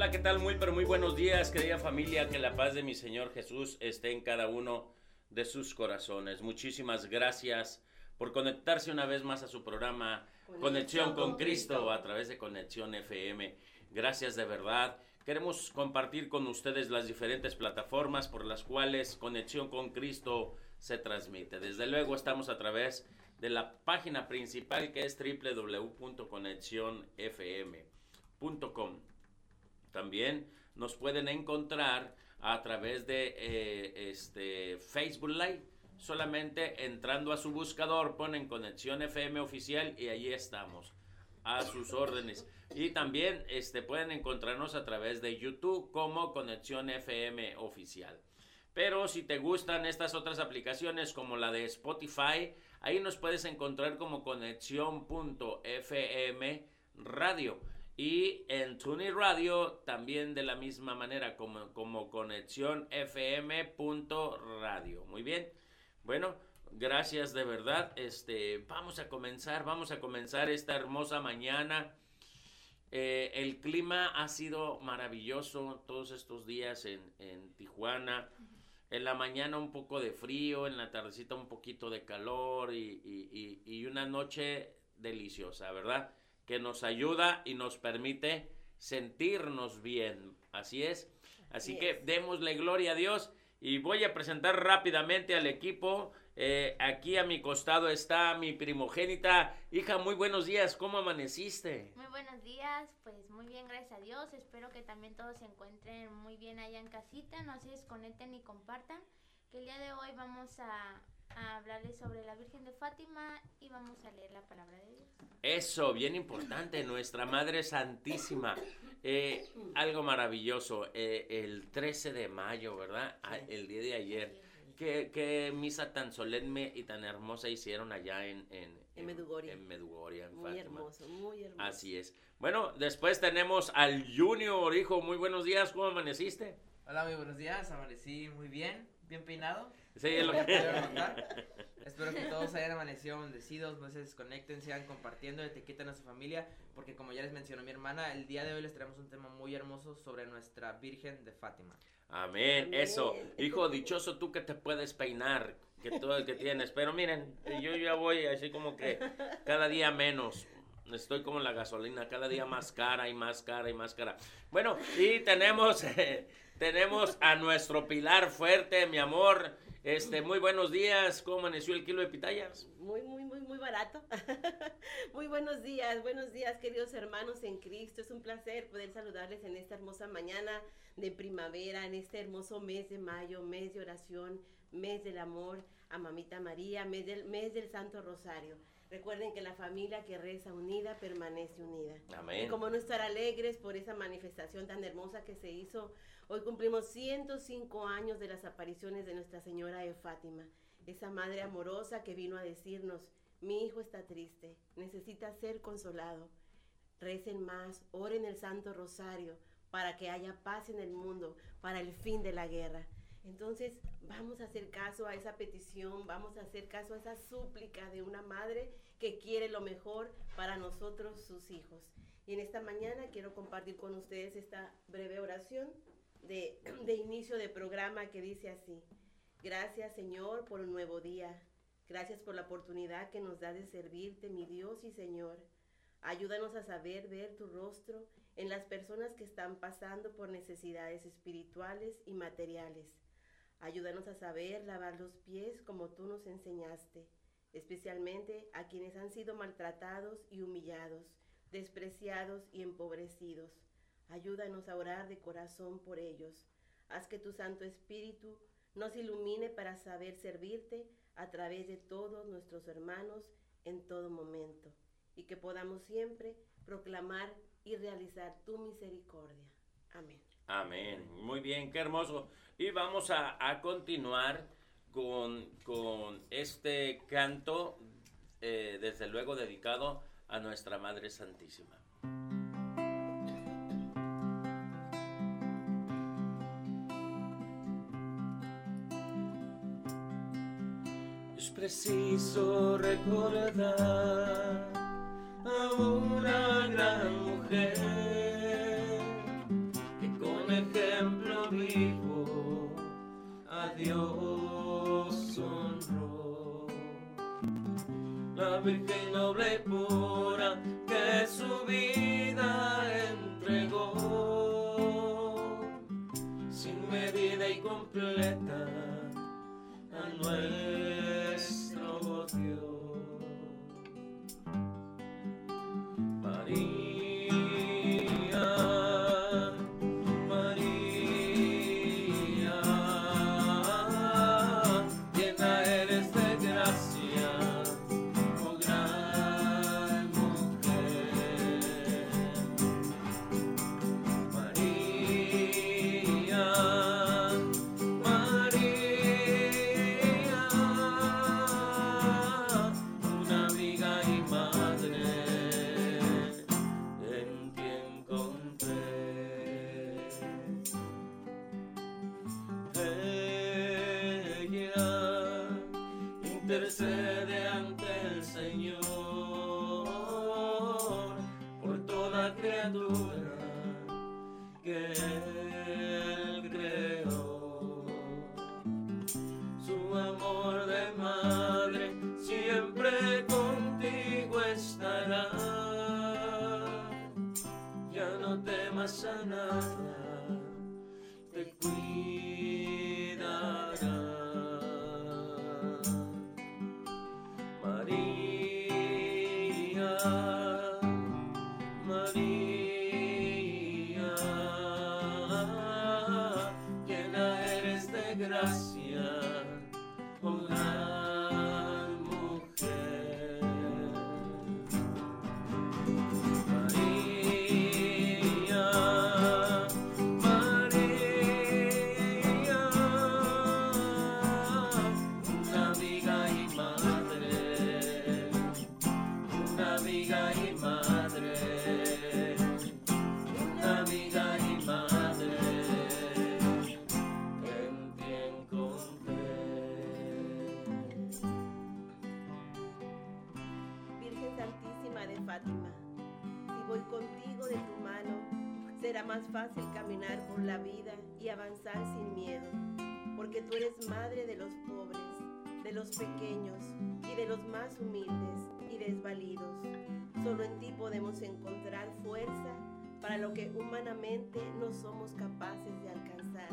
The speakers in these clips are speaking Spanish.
Hola, ¿qué tal? Muy, pero muy buenos días, querida familia. Que la paz de mi Señor Jesús esté en cada uno de sus corazones. Muchísimas gracias por conectarse una vez más a su programa Conexión, con, Cristo, a través de Conexión FM. Gracias de verdad. Queremos compartir con ustedes las diferentes plataformas por las cuales Conexión con Cristo se transmite. Desde luego estamos a través de la página principal que es www.conexionfm.com. También nos pueden encontrar a través de eh, este Facebook Live. Solamente entrando a su buscador ponen Conexión FM oficial y allí estamos a sus órdenes. Y también este, pueden encontrarnos a través de YouTube como Conexión FM oficial. Pero si te gustan estas otras aplicaciones como la de Spotify, ahí nos puedes encontrar como conexión.fm radio. Y en Tuning Radio también de la misma manera como, como conexión fm.radio. Muy bien. Bueno, gracias de verdad. Este, vamos a comenzar, vamos a comenzar esta hermosa mañana. Eh, el clima ha sido maravilloso todos estos días en, en Tijuana. En la mañana un poco de frío, en la tardecita un poquito de calor y, y, y una noche deliciosa, ¿verdad? Que nos ayuda y nos permite sentirnos bien. Así es. Así que démosle gloria a Dios y voy a presentar rápidamente al equipo. Eh, aquí a mi costado está mi primogénita. Hija, muy buenos días. ¿Cómo amaneciste? Muy buenos días. Pues muy bien, gracias a Dios. Espero que también todos se encuentren muy bien allá en casita. No se desconecten y compartan. Que el día de hoy vamos a, a hablarles sobre la Virgen de Fátima y vamos a leer la palabra de Dios. Eso, bien importante, nuestra Madre Santísima. Eh, algo maravilloso, eh, el 13 de mayo, ¿verdad? Ah, el día de ayer. ¿Qué, misa tan solemne y tan hermosa hicieron allá en, en, en Medugoria. En Medugoria, en muy hermoso, muy hermoso. Así es. Bueno, después tenemos al Junior, hijo. Muy buenos días, ¿cómo amaneciste? Hola, muy buenos días, amanecí muy bien, bien peinado. Sí, es lo que... Espero que todos hayan amanecido bendecidos, no se desconecten, sigan compartiendo, etiqueten a su familia, porque como ya les mencionó mi hermana, el día de hoy les traemos un tema muy hermoso sobre nuestra Virgen de Fátima. Amén, eso. Hijo, dichoso tú que te puedes peinar, que todo el que tienes. Pero miren, yo ya voy así como que cada día menos. Estoy como la gasolina, cada día más cara y más cara y más cara. Bueno, y tenemos, tenemos a nuestro pilar fuerte, mi amor. Este, muy buenos días. ¿Cómo amaneció el kilo de pitayas? Muy, muy, muy, muy barato. muy buenos días, buenos días, queridos hermanos en Cristo. Es un placer poder saludarles en esta hermosa mañana de primavera, en este hermoso mes de mayo, mes de oración, mes del amor a Mamita María, mes del, mes del Santo Rosario. Recuerden que la familia que reza unida permanece unida. Amén. Y como no estar alegres por esa manifestación tan hermosa que se hizo Hoy cumplimos 105 años de las apariciones de Nuestra Señora de Fátima, esa madre amorosa que vino a decirnos, mi hijo está triste, necesita ser consolado. Recen más, oren el Santo Rosario para que haya paz en el mundo, para el fin de la guerra. Entonces vamos a hacer caso a esa petición, vamos a hacer caso a esa súplica de una madre que quiere lo mejor para nosotros, sus hijos. Y en esta mañana quiero compartir con ustedes esta breve oración de, inicio de programa que dice así, gracias Señor por un nuevo día, gracias por la oportunidad que nos da de servirte, mi Dios y Señor. Ayúdanos a saber ver tu rostro en las personas que están pasando por necesidades espirituales y materiales. Ayúdanos a saber lavar los pies como tú nos enseñaste, especialmente a quienes han sido maltratados y humillados, despreciados y empobrecidos. Ayúdanos a orar de corazón por ellos. Haz que tu Santo Espíritu nos ilumine para saber servirte a través de todos nuestros hermanos en todo momento y que podamos siempre proclamar y realizar tu misericordia. Amén. Amén. Muy bien, qué hermoso. Y vamos a, continuar con, este canto, eh, desde luego dedicado a nuestra Madre Santísima. preciso recordar a una gran mujer Dios honró. La Virgen noble y pura que su vida entregó sin medida y completa a nuestro porque tú eres madre de los pobres, de los pequeños y de los más humildes y desvalidos. Solo en ti podemos encontrar fuerza para lo que humanamente no somos capaces de alcanzar.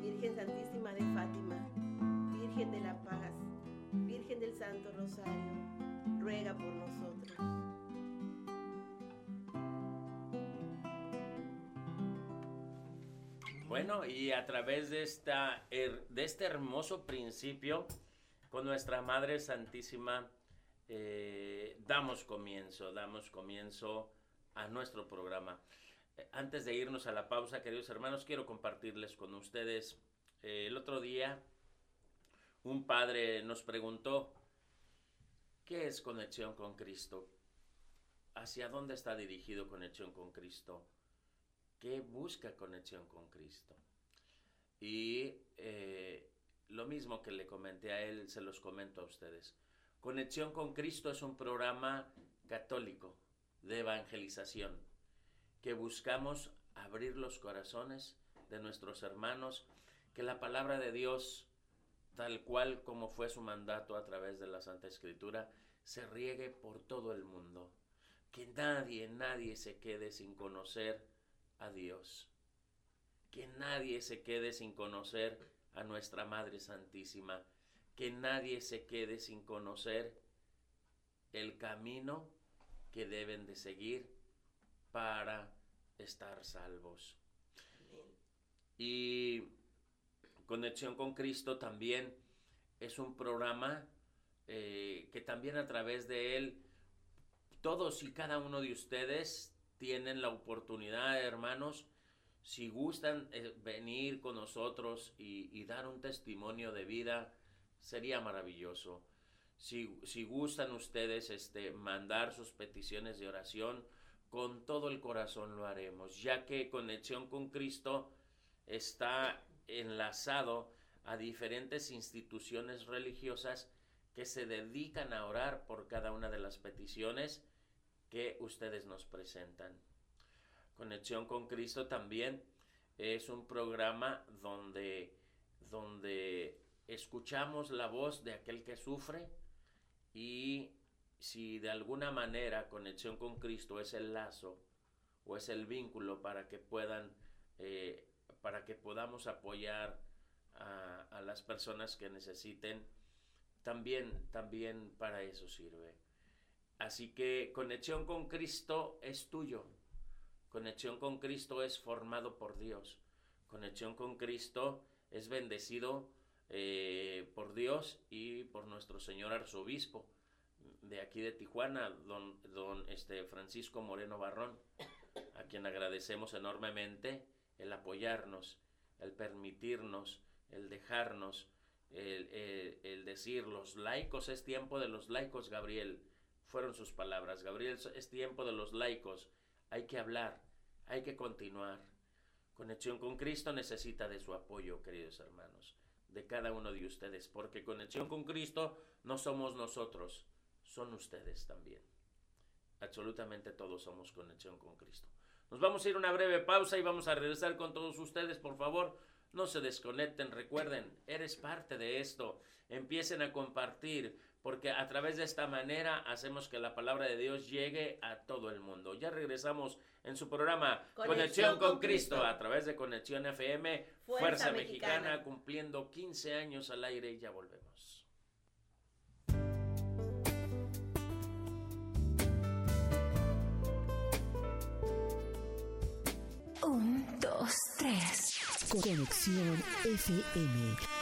Virgen Santísima de Fátima, Virgen de la Paz, Virgen del Santo Rosario, ruega por nosotros. Bueno, y a través de, esta, de este hermoso principio, con nuestra Madre Santísima, eh, damos comienzo, damos comienzo a nuestro programa. Eh, Antes de irnos a la pausa, queridos hermanos, quiero compartirles con ustedes. eh, el otro día, un padre nos preguntó, ¿qué es conexión con Cristo? ¿Hacia dónde está dirigido conexión con Cristo? ¿Qué busca conexión con Cristo? Y eh, lo mismo que le comenté a él, se los comento a ustedes. Conexión con Cristo es un programa católico de evangelización que buscamos abrir los corazones de nuestros hermanos, que la palabra de Dios, tal cual como fue su mandato a través de la Santa Escritura, se riegue por todo el mundo. Que nadie, nadie se quede sin conocer a Dios. Que nadie se quede sin conocer a nuestra Madre Santísima. Que nadie se quede sin conocer el camino que deben de seguir para estar salvos. Y Conexión con Cristo también es un programa eh, que también a través de él todos y cada uno de ustedes tienen la oportunidad, hermanos, si gustan eh, venir con nosotros y, y dar un testimonio de vida, sería maravilloso. Si, si gustan ustedes este, mandar sus peticiones de oración, con todo el corazón lo haremos, ya que Conexión con Cristo está enlazado a diferentes instituciones religiosas que se dedican a orar por cada una de las peticiones que ustedes nos presentan. Conexión con Cristo también es un programa donde, donde escuchamos la voz de aquel que sufre y si de alguna manera conexión con Cristo es el lazo o es el vínculo para que puedan, eh, para que podamos apoyar a, a las personas que necesiten, también, también para eso sirve. Así que conexión con Cristo es tuyo. Conexión con Cristo es formado por Dios. Conexión con Cristo es bendecido eh, por Dios y por nuestro Señor Arzobispo de aquí de Tijuana, don, este, Francisco Moreno Barrón, a quien agradecemos enormemente el apoyarnos, el permitirnos, el dejarnos, el decir, los laicos, es tiempo de los laicos, Gabriel, fueron sus palabras, Gabriel, es tiempo de los laicos, hay que hablar, hay que continuar. Conexión con Cristo necesita de su apoyo, queridos hermanos, de cada uno de ustedes, porque conexión con Cristo no somos nosotros, son ustedes también. Absolutamente todos somos conexión con Cristo. Nos vamos a ir una breve pausa y vamos a regresar con todos ustedes, por favor. No se desconecten, recuerden, eres parte de esto. Empiecen a compartir, porque a través de esta manera hacemos que la palabra de Dios llegue a todo el mundo. Ya regresamos en su programa Conexión, Conexión con, Cristo, Cristo, a través de Conexión FM, Fuerza, Fuerza Mexicana, Mexicana, cumpliendo 15 años al aire y ya volvemos. Un, dos, tres. Conexión FM.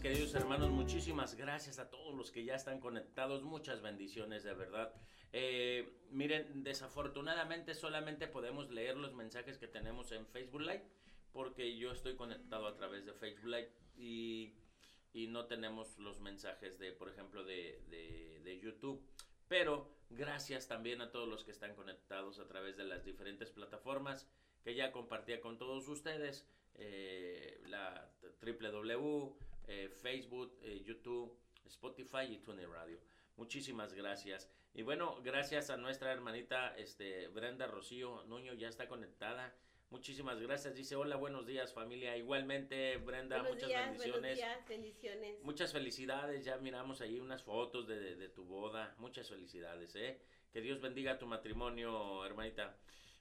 Queridos hermanos. Muchísimas gracias a todos los que ya están conectados. Muchas bendiciones, de verdad. Eh, miren, desafortunadamente solamente podemos leer los mensajes que tenemos en Facebook Live, porque yo estoy conectado a través de Facebook Live y, y no tenemos los mensajes de, por ejemplo, de, de, de YouTube. Pero gracias también a todos los que están conectados a través de las diferentes plataformas que ya compartía con todos ustedes. Eh, la www, eh, Facebook, eh, YouTube, Spotify y TuneIn Radio. Muchísimas gracias. Y bueno, gracias a nuestra hermanita este, Brenda Rocío Nuño, ya está conectada. Muchísimas gracias. Dice, hola, buenos días familia. Igualmente, Brenda, buenos muchas días, bendiciones. Buenos días, bendiciones. Muchas felicidades. Ya miramos ahí unas fotos de, de, de tu boda. Muchas felicidades, ¿eh? Que Dios bendiga tu matrimonio, hermanita.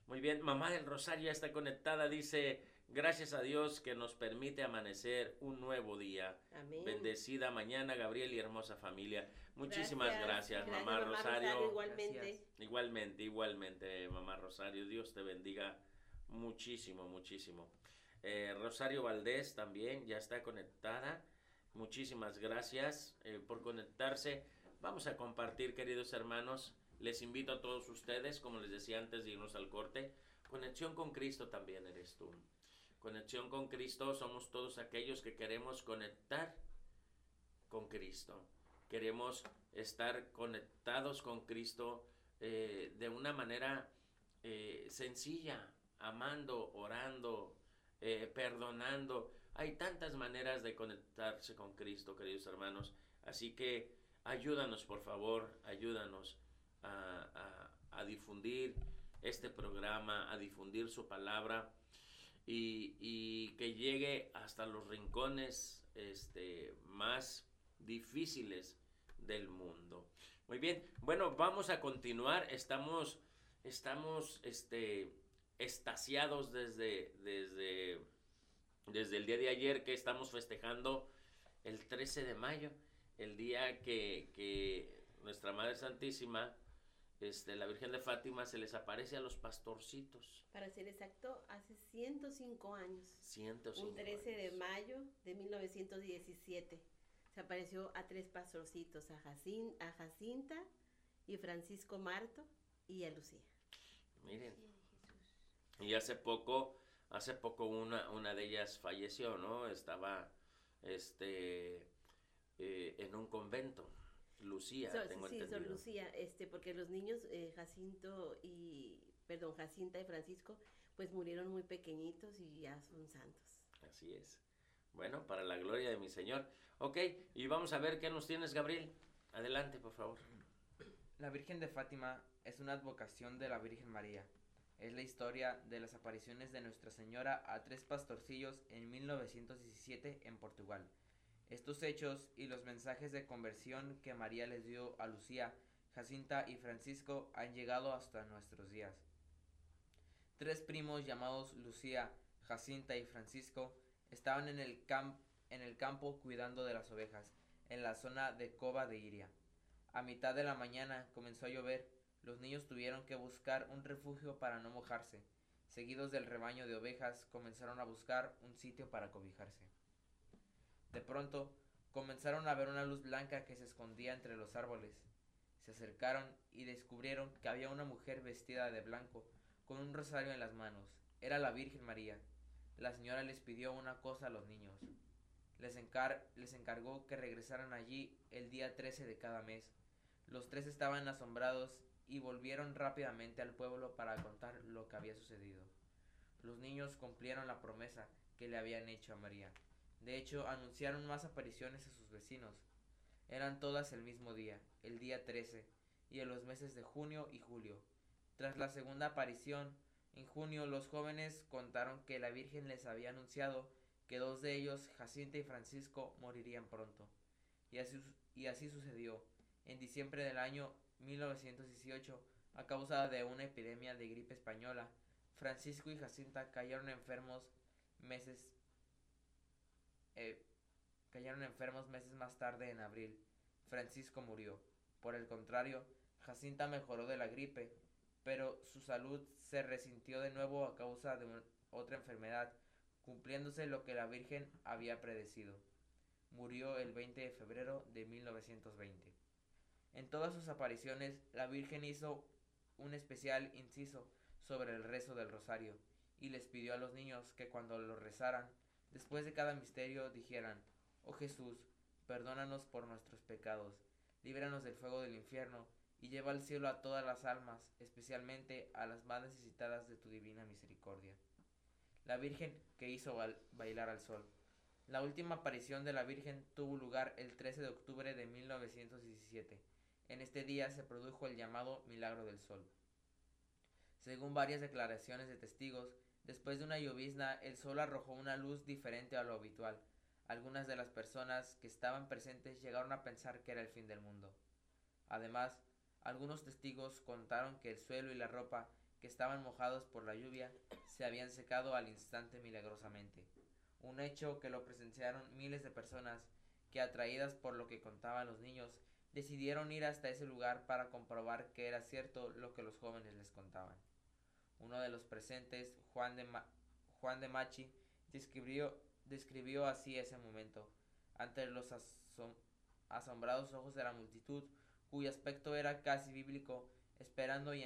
Muy bien, mamá del Rosario ya está conectada. Dice, Gracias a Dios que nos permite amanecer un nuevo día. Amén. Bendecida mañana, Gabriel y hermosa familia. Muchísimas gracias, gracias, mamá, mamá Rosario. Rosario. Igualmente. Gracias. Igualmente, igualmente, mamá Rosario. Dios te bendiga muchísimo, muchísimo. Eh, Rosario Valdés también ya está conectada. Muchísimas gracias eh, por conectarse. Vamos a compartir, queridos hermanos. Les invito a todos ustedes, como les decía antes de irnos al corte, conexión con Cristo también eres tú. Conexión con Cristo somos todos aquellos que queremos conectar con Cristo. Queremos estar conectados con Cristo eh, de una manera eh, sencilla, amando, orando, eh, perdonando. Hay tantas maneras de conectarse con Cristo, queridos hermanos. Así que ayúdanos, por favor, ayúdanos a, difundir este programa, a difundir su palabra y, que llegue hasta los rincones este, más difíciles del mundo. Muy bien, bueno, vamos a continuar. Estamos, estamos este, estasiados desde, desde, desde el día de ayer que estamos festejando el 13 de mayo, el día que, que nuestra Madre Santísima este, la Virgen de Fátima se les aparece a los pastorcitos. Para ser exacto, hace 105 años. 105 Un 13 años. de mayo de 1917. Se apareció a tres pastorcitos, a, Jacin, a Jacinta y Francisco Marto y a Lucía. Miren, Y hace poco, hace poco una, una de ellas falleció, ¿no? Estaba, este, eh, en un convento. Lucía, tengo sí, Sor entendido. Lucía, este, porque los niños eh, Jacinto y, perdón, Jacinta y Francisco, pues murieron muy pequeñitos y ya son santos. Así es. Bueno, para la gloria de mi Señor. Ok, y vamos a ver qué nos tienes, Gabriel. Adelante, por favor. La Virgen de Fátima es una advocación de la Virgen María. Es la historia de las apariciones de Nuestra Señora a tres pastorcillos en 1917 en Portugal. Estos hechos y los mensajes de conversión que María les dio a Lucía, Jacinta y Francisco han llegado hasta nuestros días. Tres primos llamados Lucía, Jacinta y Francisco estaban en el, en el campo cuidando de las ovejas, en la zona de Cova de Iria. A mitad de la mañana comenzó a llover. Los niños tuvieron que buscar un refugio para no mojarse. Seguidos del rebaño de ovejas, comenzaron a buscar un sitio para cobijarse. De pronto, comenzaron a ver una luz blanca que se escondía entre los árboles. Se acercaron y descubrieron que había una mujer vestida de blanco, con un rosario en las manos. Era la Virgen María. La señora les pidió una cosa a los niños. Les, encar- les encargó que regresaran allí el día 13 de cada mes. Los tres estaban asombrados y volvieron rápidamente al pueblo para contar lo que había sucedido. Los niños cumplieron la promesa que le habían hecho a María. De hecho, anunciaron más apariciones a sus vecinos. Eran todas el mismo día, el día 13, y en los meses de junio y julio. Tras la segunda aparición, en junio los jóvenes contaron que la Virgen les había anunciado que dos de ellos, Jacinta y Francisco, morirían pronto. Y así, y así sucedió. En diciembre del año 1918, a causa de una epidemia de gripe española, Francisco y Jacinta cayeron enfermos meses eh, cayeron enfermos meses más tarde en abril. Francisco murió. Por el contrario, Jacinta mejoró de la gripe, pero su salud se resintió de nuevo a causa de otra enfermedad, cumpliéndose lo que la Virgen había predecido. Murió el 20 de febrero de 1920. En todas sus apariciones, la Virgen hizo un especial inciso sobre el rezo del rosario y les pidió a los niños que cuando lo rezaran, después de cada misterio, dijeran, Oh Jesús, perdónanos por nuestros pecados, líbranos del fuego del infierno y lleva al cielo a todas las almas, especialmente a las más necesitadas de tu divina misericordia. La Virgen que hizo bailar al sol. La última aparición de la Virgen tuvo lugar el 13 de octubre de 1917. En este día se produjo el llamado Milagro del Sol. Según varias declaraciones de testigos, después de una llovizna el sol arrojó una luz diferente a lo habitual. Algunas de las personas que estaban presentes llegaron a pensar que era el fin del mundo. Además, algunos testigos contaron que el suelo y la ropa que estaban mojados por la lluvia se habían secado al instante milagrosamente. Un hecho que lo presenciaron miles de personas que, atraídas por lo que contaban los niños, decidieron ir hasta ese lugar para comprobar que era cierto lo que los jóvenes les contaban. Uno de los presentes, Juan de, Ma- Juan de Machi, describió, describió así ese momento. Ante los asom- asombrados ojos de la multitud, cuyo aspecto era casi bíblico, esperando y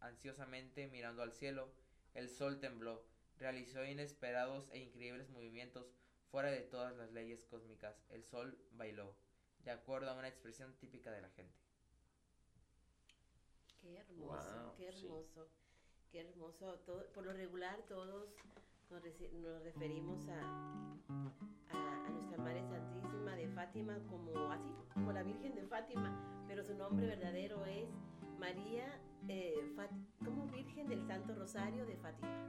ansiosamente, mirando al cielo, el sol tembló, realizó inesperados e increíbles movimientos fuera de todas las leyes cósmicas. El sol bailó, de acuerdo a una expresión típica de la gente. Qué hermoso, Wow, qué sí. Qué hermoso. Por lo regular todos nos, referimos a, a, a nuestra Madre Santísima de Fátima como así, como la Virgen de Fátima, pero su nombre verdadero es María, eh, Fat- como Virgen del Santo Rosario de Fátima.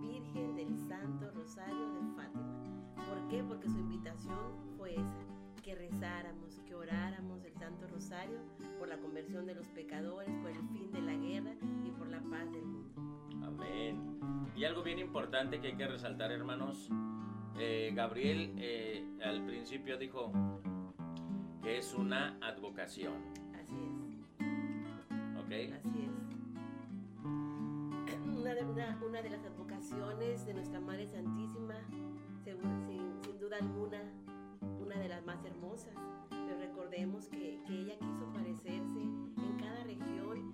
Virgen del Santo Rosario de Fátima. ¿Por qué? Porque su invitación fue esa, que rezáramos, que oráramos el Santo Rosario por la conversión de los pecadores, por el fin de la guerra y por la paz del mundo. Amén. Y algo bien importante que hay que resaltar, hermanos. eh, Gabriel eh, al principio dijo que es una advocación, Así es, ¿ok? así es. Una de, una- una de las advocaciones de nuestra Madre Santísima, sin duda alguna, una de las más hermosas. Pero recordemos que, que ella quiso parecerse en cada región,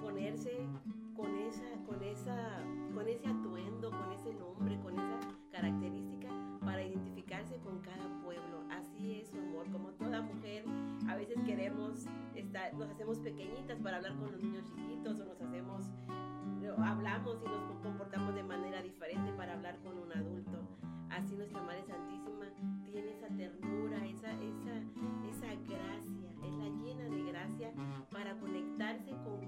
ponerse con esa, con esa, con ese atuendo, con ese nombre, con esa característica para identificarse con cada pueblo. Así es su amor, como toda mujer, a veces queremos estar, nos hacemos pequeñitas para hablar con los niños chiquitos o nos hacemos hablamos y nos comportamos de manera diferente para hablar con un adulto. Así nuestra Madre Santísima para conectarse con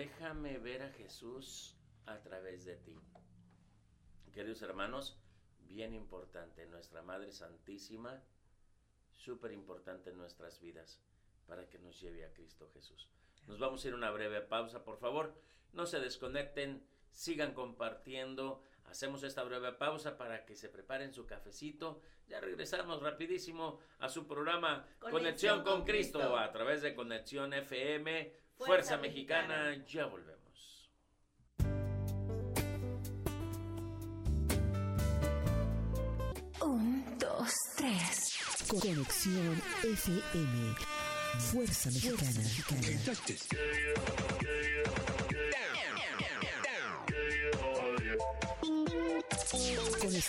déjame ver a Jesús a través de ti. Queridos hermanos, bien importante, nuestra Madre Santísima, súper importante en nuestras vidas para que nos lleve a Cristo Jesús. Nos vamos a ir a una breve pausa, por favor, no se desconecten, sigan compartiendo. Hacemos esta breve pausa para que se preparen su cafecito. Ya regresamos rapidísimo a su programa Conexión, Conexión con Cristo. a través de Conexión FM, Fuerza, Fuerza Mexicana. Mexicana. Ya volvemos. Un, dos, tres. Conexión FM. Fuerza Mexicana. Con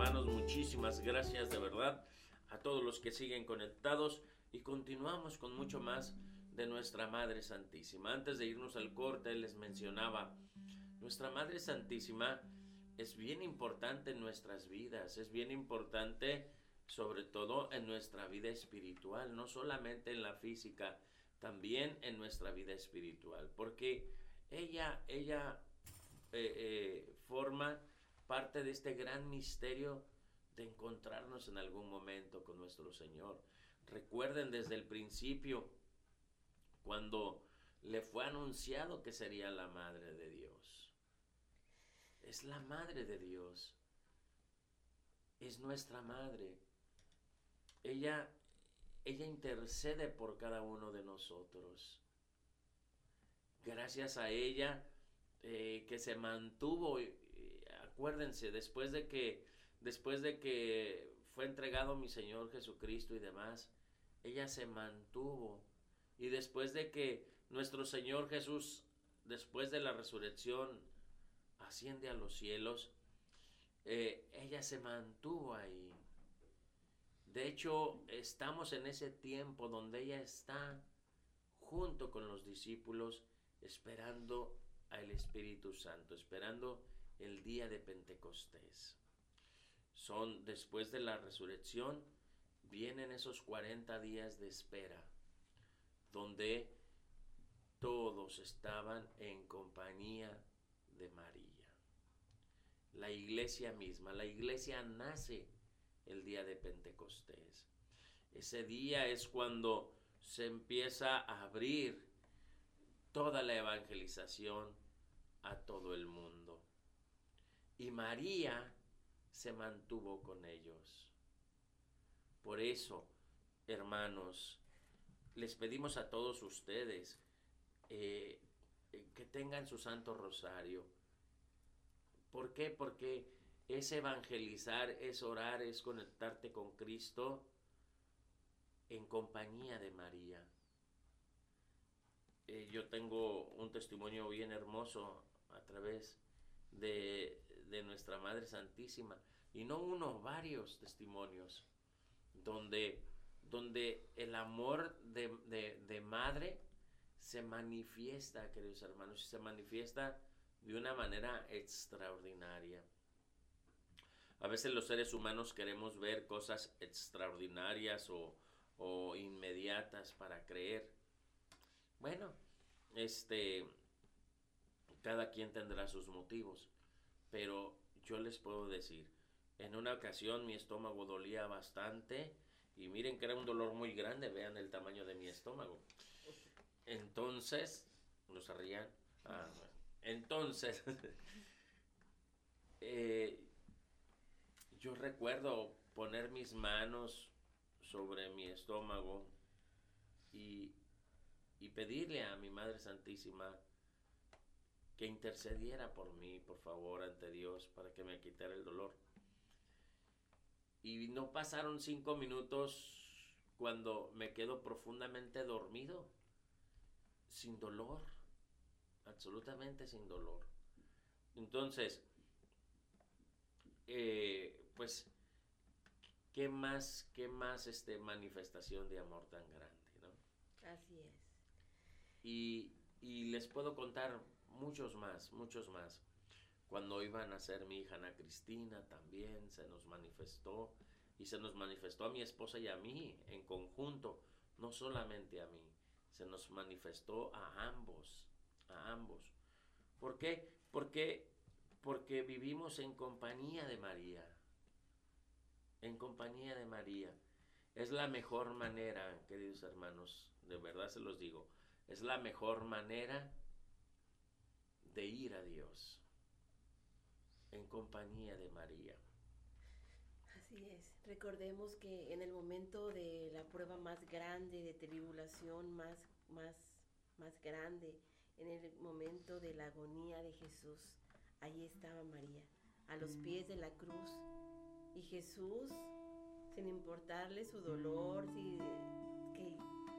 Hermanos. Muchísimas gracias de verdad a todos los que siguen conectados y continuamos con mucho más de nuestra Madre Santísima. Antes de irnos al corte les mencionaba, nuestra Madre Santísima es bien importante en nuestras vidas, es bien importante sobre todo en nuestra vida espiritual, no solamente en la física, también en nuestra vida espiritual, porque ella, ella eh, eh, forma parte de este gran misterio de encontrarnos en algún momento con nuestro Señor. Recuerden desde el principio, cuando le fue anunciado que sería la madre de Dios. Es la madre de Dios. Es nuestra madre. Ella, ella intercede por cada uno de nosotros. Gracias a ella eh, que se mantuvo, acuérdense, después de que, después de que fue entregado mi Señor Jesucristo y demás, ella se mantuvo. Y después de que nuestro Señor Jesús, después de la resurrección, asciende a los cielos, eh, ella se mantuvo ahí. De hecho, estamos en ese tiempo donde ella está junto con los discípulos esperando al Espíritu Santo, esperando el día de Pentecostés. Son después de la resurrección, vienen esos 40 días de espera, donde todos estaban en compañía de María. La iglesia misma, la iglesia nace el día de Pentecostés. Ese día es cuando se empieza a abrir toda la evangelización a todo el mundo. Y María se mantuvo con ellos. Por eso, hermanos, les pedimos a todos ustedes eh, eh, que tengan su Santo Rosario. ¿Por qué? Porque es evangelizar, es orar, es conectarte con Cristo en compañía de María. Eh, yo tengo un testimonio bien hermoso a través de, nuestra Madre Santísima, y no uno, varios testimonios, donde, donde el amor de, madre se manifiesta, queridos hermanos, se manifiesta de una manera extraordinaria. A veces los seres humanos queremos ver cosas extraordinarias o, o inmediatas para creer. Bueno, este, cada quien tendrá sus motivos, pero yo les puedo decir, en una ocasión mi estómago dolía bastante y miren que era un dolor muy grande, vean el tamaño de mi estómago. Entonces, ¿nos rían? Ah, Entonces, eh, yo recuerdo poner mis manos sobre mi estómago y, y pedirle a mi Madre Santísima que intercediera por mí, por favor, ante Dios, para que me quitara el dolor. Y no pasaron cinco minutos cuando me quedo profundamente dormido, sin dolor, absolutamente sin dolor. Entonces, eh, pues, ¿qué más, qué más este, manifestación de amor tan grande, no? Así es. Y, y les puedo contar muchos más, muchos más. Cuando iba a nacer mi hija Ana Cristina también se nos manifestó y se nos manifestó a mi esposa y a mí en conjunto, no solamente a mí, se nos manifestó a ambos, a ambos. ¿Por qué? Porque porque vivimos en compañía de María. En compañía de María. Es la mejor manera, queridos hermanos, de verdad se los digo, es la mejor manera de ir a Dios en compañía de María. Así es. Recordemos que en el momento de la prueba más grande, de tribulación más, más, más grande, en el momento de la agonía de Jesús, ahí estaba María, a los pies de la cruz. Y Jesús, sin importarle su dolor, si, que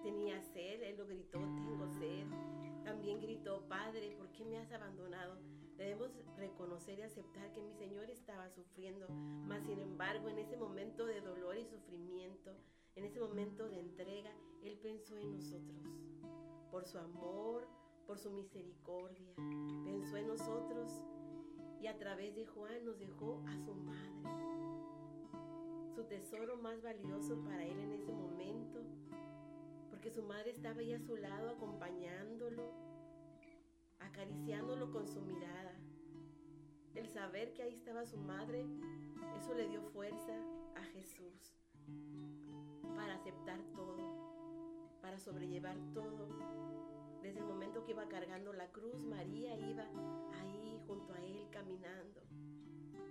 tenía sed, él lo gritó, tengo sed. También gritó, Padre, ¿por qué me has abandonado? Debemos reconocer y aceptar que mi Señor estaba sufriendo, mas sin embargo en ese momento de dolor y sufrimiento, en ese momento de entrega, Él pensó en nosotros, por su amor, por su misericordia, pensó en nosotros y a través de Juan nos dejó a su madre, su tesoro más valioso para Él en ese momento porque su madre estaba ahí a su lado acompañándolo acariciándolo con su mirada. El saber que ahí estaba su madre, eso le dio fuerza a Jesús para aceptar todo, para sobrellevar todo. Desde el momento que iba cargando la cruz, María iba ahí junto a él caminando.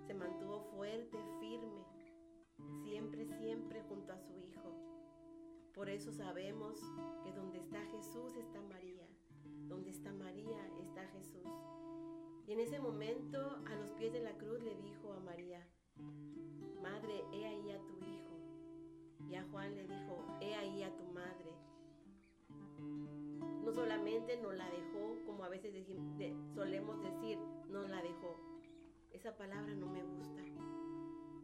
Se mantuvo fuerte, firme, siempre, siempre junto a su hijo. Por eso sabemos que donde está Jesús está María. Donde está María está Jesús. Y en ese momento, a los pies de la cruz, le dijo a María, Madre, he ahí a tu hijo. Y a Juan le dijo, he ahí a tu madre. No solamente nos la dejó, como a veces solemos decir, nos la dejó. Esa palabra no me gusta.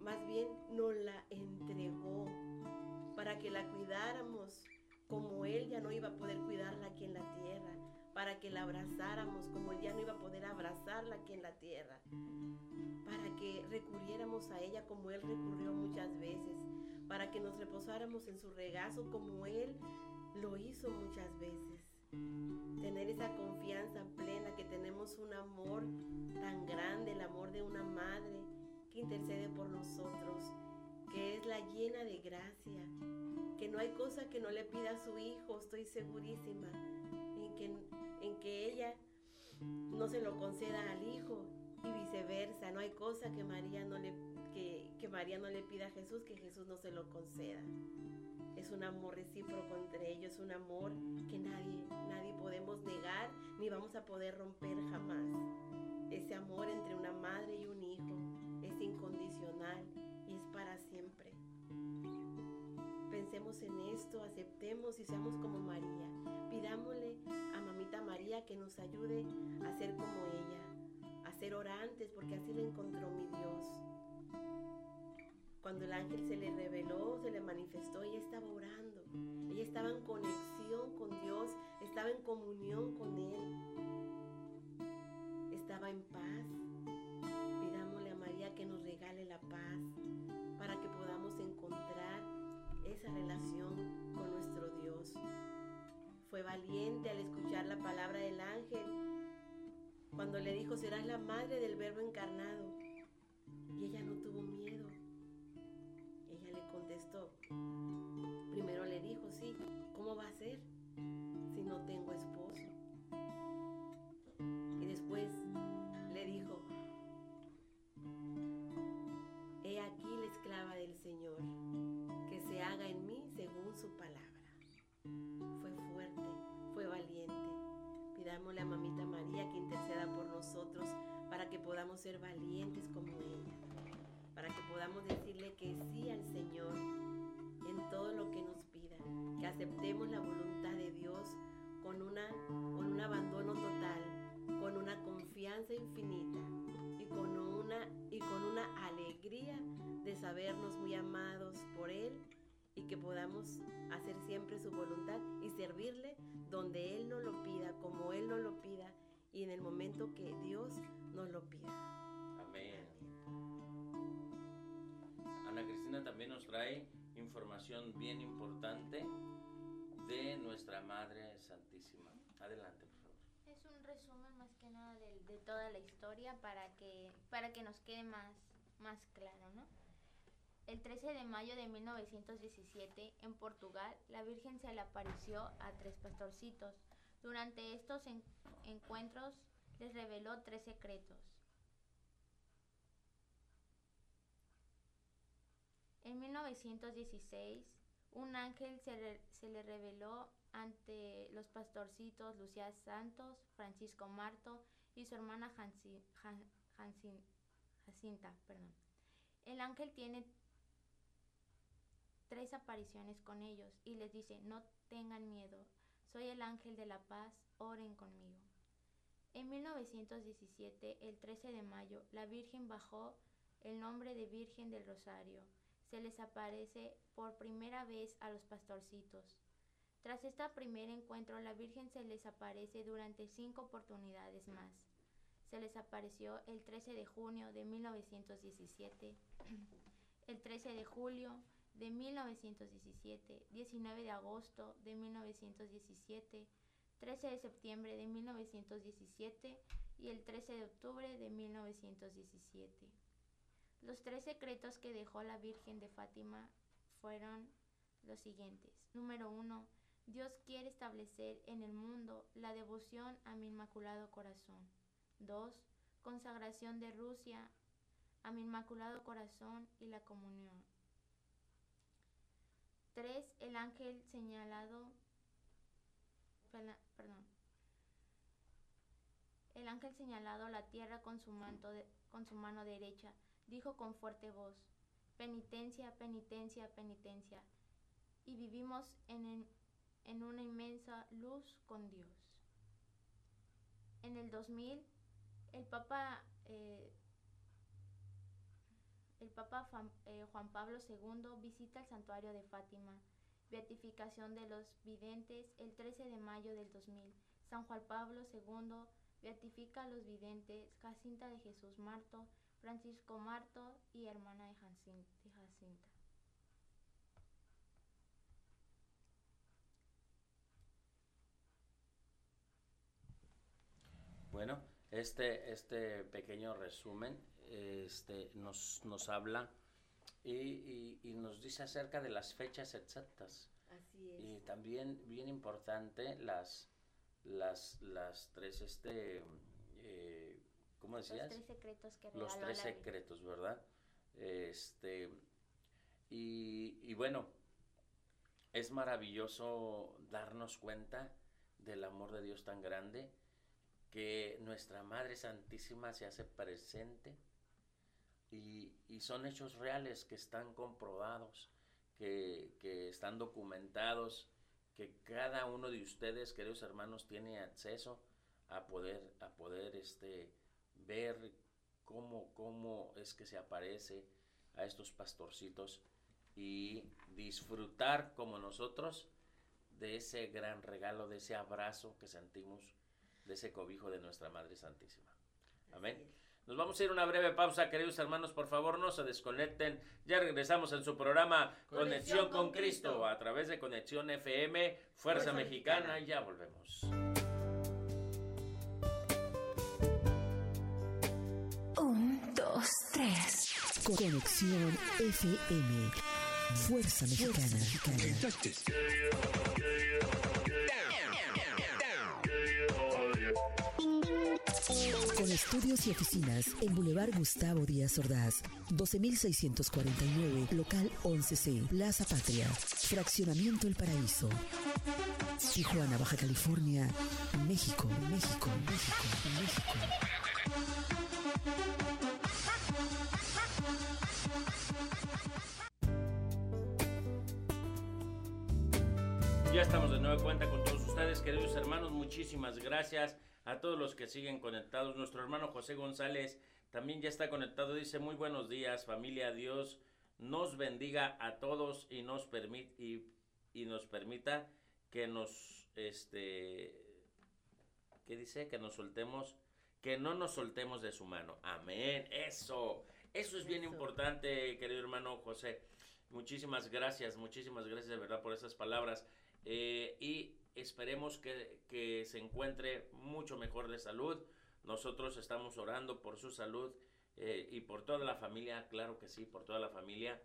Más bien nos la entregó para que la cuidáramos como Él ya no iba a poder cuidarla aquí en la tierra, para que la abrazáramos como Él ya no iba a poder abrazarla aquí en la tierra, para que recurriéramos a ella como Él recurrió muchas veces, para que nos reposáramos en su regazo como Él lo hizo muchas veces. Tener esa confianza plena que tenemos un amor tan grande, el amor de una madre que intercede por nosotros, que es la llena de gracia, que no hay cosa que no le pida a su hijo, estoy segurísima, en que, en que ella no se lo conceda al hijo y viceversa, no hay cosa que María no le, que, que María no le pida a Jesús que Jesús no se lo conceda. Es un amor recíproco entre ellos, un amor que nadie, nadie podemos negar ni vamos a poder romper jamás. Ese amor entre una madre y un hijo es incondicional y es para siempre. En esto, aceptemos y seamos como María. Pidámosle a mamita María que nos ayude a ser como ella, a ser orantes, porque así le encontró mi Dios. Cuando el ángel se le reveló, se le manifestó, ella estaba orando. Ella estaba en conexión con Dios, estaba en comunión con Él. Estaba en paz. Al escuchar la palabra del ángel cuando le dijo, serás la madre del verbo encarnado. Y ella no tuvo miedo contestó. Primero le dijo, sí, ¿cómo va a ser nosotros para que podamos ser valientes como ella para que podamos decirle que sí al Señor en todo lo que nos pida, que aceptemos la voluntad de Dios con, una, con un abandono total, con una confianza infinita y con una, y con una alegría de sabernos muy amados por Él y que podamos hacer siempre su voluntad y servirle donde Él nos lo pida, como Él nos lo pida y en el momento que Dios nos lo pida. Cristina también nos trae información bien importante de nuestra Madre Santísima. Adelante, por favor. Es un resumen más que nada de, de, toda la historia para que, para que nos quede más, más claro, ¿no? El 13 de mayo de 1917, en Portugal, la Virgen se le apareció a tres pastorcitos. Durante estos encuentros les reveló tres secretos. En 1916, un ángel se, le reveló ante los pastorcitos Lucía Santos, Francisco Marto y su hermana Jacinta. El ángel tiene tres apariciones con ellos y les dice, no tengan miedo, soy el ángel de la paz, oren conmigo. En 1917, el 13 de mayo, la Virgen bajó el nombre de Virgen del Rosario se les aparece por primera vez a los pastorcitos. Tras este primer encuentro, la Virgen se les aparece durante cinco oportunidades más. Se les apareció el 13 de junio de 1917, el 13 de julio de 1917, 19 de agosto de 1917, 13 de septiembre de 1917 y el 13 de octubre de 1917. Los tres secretos que dejó la Virgen de Fátima fueron los siguientes. Número uno, Dios quiere establecer en el mundo la devoción a mi Inmaculado Corazón. 2. Consagración de Rusia a mi Inmaculado Corazón y la comunión. 3. El ángel señalado, el ángel señalado la tierra con su, manto con su mano derecha dijo con fuerte voz, penitencia, penitencia, penitencia, y vivimos en, en- en una inmensa luz con Dios. En el 2000, el Papa, eh, el Papa Juan, eh, Pablo II visita el santuario de Fátima, beatificación de los videntes el 13 de mayo del 2000. San Juan Pablo II beatifica a los videntes Jacinta de Jesús Marto, Francisco Marto y hermana de Jacinta. Bueno, este, este pequeño resumen este, nos, nos habla y, y- y nos dice acerca de las fechas exactas. Así es. Y también bien importante las, las, las tres, este, eh, ¿cómo Los decías? tres secretos que Los tres secretos, ¿verdad? Este, y, y bueno, es maravilloso darnos cuenta del amor de Dios tan grande que nuestra Madre Santísima se hace presente y, y son hechos reales que están comprobados, que, que están documentados, que cada uno de ustedes, queridos hermanos, tiene acceso a poder, a poder este, ver cómo, cómo es que se aparece a estos pastorcitos y disfrutar como nosotros de ese gran regalo, de ese abrazo que sentimos, de ese cobijo de nuestra Madre Santísima. Amén. Nos vamos a ir a una breve pausa, queridos hermanos, por favor no se desconecten. Ya regresamos en su programa Conexión, Conexión con con Cristo. Cristo. a través de Conexión FM, Fuerza, Fuerza Mexicana. Mexicana. y ya volvemos. Un, dos, tres. Conexión FM. Fuerza Mexicana. Con estudios y oficinas en Boulevard Gustavo Díaz Ordaz, 12649, local 11C, Plaza Patria, Fraccionamiento El Paraíso. Tijuana, Baja California, México, México, México, México. Ya estamos de nueva cuenta con todos ustedes, queridos hermanos. Muchísimas gracias a todos los que siguen conectados. Nuestro hermano José González también ya está conectado. Dice muy buenos días, familia. Dios nos bendiga a todos y nos permit y, y nos permita que nos este ¿qué dice? Que nos soltemos, que no nos soltemos de su mano. Amén. Eso. Eso es bien Eso. importante, querido hermano José. Muchísimas gracias, muchísimas gracias de verdad por esas palabras. Eh, y esperemos que, que se encuentre mucho mejor de salud. Nosotros estamos orando por su salud eh, y por toda la familia, claro que sí, por toda la familia,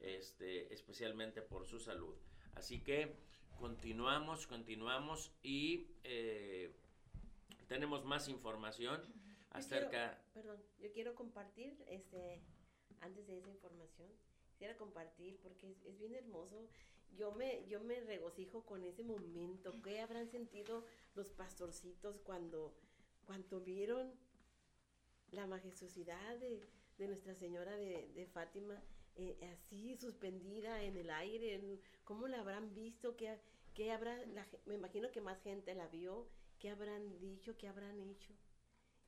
este, especialmente por su salud. Así que continuamos, continuamos y eh, tenemos más información Yo acerca... quiero- perdón, yo quiero compartir, este, antes de esa información, quisiera compartir porque es, es bien hermoso. Yo me, yo me regocijo con ese momento. ¿Qué habrán sentido los pastorcitos cuando, cuando vieron la majestuosidad de, de Nuestra Señora de, de Fátima eh, así suspendida en el aire? ¿Cómo la habrán visto? ¿Qué, qué habrá, me imagino que más gente la vio. ¿Qué habrán dicho? ¿Qué habrán hecho?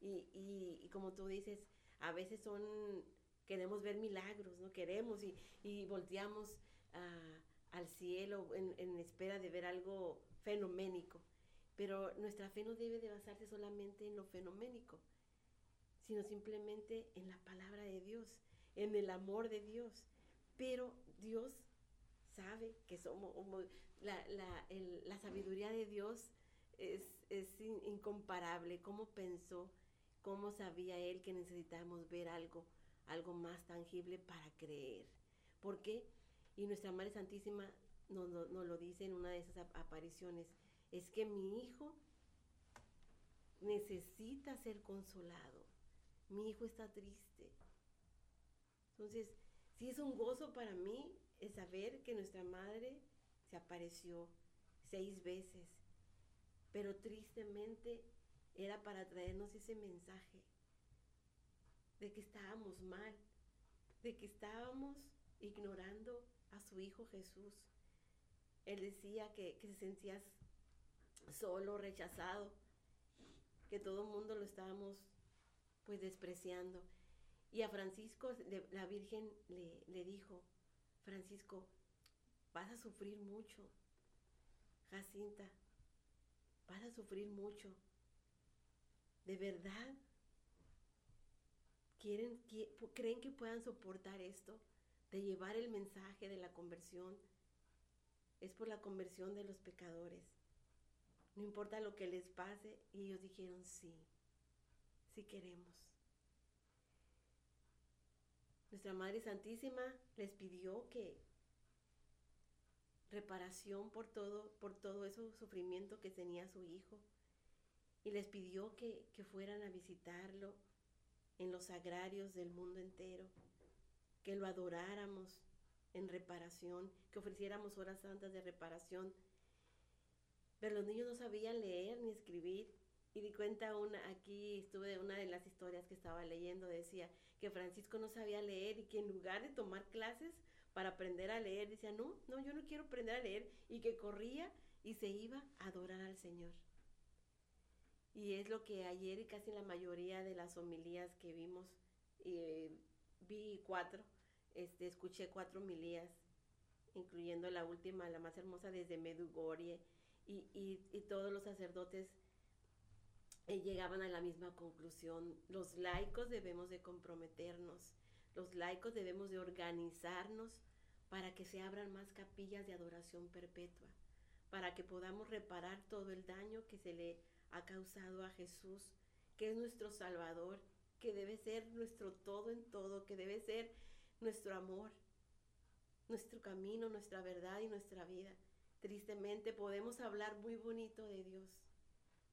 Y, y, y como tú dices, a veces son, queremos ver milagros, ¿no? Queremos y, y volteamos a- al cielo en, espera de ver algo fenoménico. Pero nuestra fe no debe de basarse solamente en lo fenoménico, sino simplemente en la palabra de Dios, en el amor de Dios. Pero Dios sabe que somos, la, la, la sabiduría de Dios es, es in- incomparable. Cómo pensó, cómo sabía él que necesitábamos ver algo, algo más tangible para creer. ¿Por qué? Y nuestra Madre Santísima nos, lo dice en una de esas ap- apariciones. Es que mi hijo necesita ser consolado. Mi hijo está triste. Entonces, sí es un gozo para mí el saber que nuestra madre se apareció seis veces, pero tristemente era para traernos ese mensaje de que estábamos mal, de que estábamos ignorando a su Hijo Jesús. Él decía que, que se sentía solo, rechazado, que todo el mundo lo estábamos pues despreciando. Y a Francisco, la Virgen le, le dijo, Francisco, vas a sufrir mucho. Jacinta, vas a sufrir mucho. ¿De verdad? ¿Quieren, qui- ¿Creen que puedan soportar esto? De llevar el mensaje de la conversión. Es por la conversión de los pecadores. No importa lo que les pase. Y ellos dijeron, sí, sí queremos. Nuestra Madre Santísima les pidió que reparación por todo, por todo ese sufrimiento que tenía su hijo. Y les pidió que, que fueran a visitarlo en los agrarios del mundo entero, que lo adoráramos en reparación, que ofreciéramos horas santas de reparación. Pero los niños no sabían leer ni escribir. Y di cuenta una, aquí estuve una de las historias que estaba leyendo, decía que Francisco no sabía leer y que en lugar de tomar clases para aprender a leer, decía, no, no, yo no quiero aprender a leer, y que corría y se iba a adorar al Señor. Y es lo que ayer y casi la mayoría de las homilías que vimos, eh, vi cuatro, este, escuché cuatro homilías, incluyendo la última, la más hermosa desde Medugorje, y, y, y todos los sacerdotes eh, llegaban a la misma conclusión. Los laicos debemos de comprometernos, los laicos debemos de organizarnos para que se abran más capillas de adoración perpetua, para que podamos reparar todo el daño que se le ha causado a Jesús, que es nuestro Salvador, que debe ser nuestro todo en todo, que debe ser nuestro amor, nuestro camino, nuestra verdad y nuestra vida. Tristemente podemos hablar muy bonito de Dios,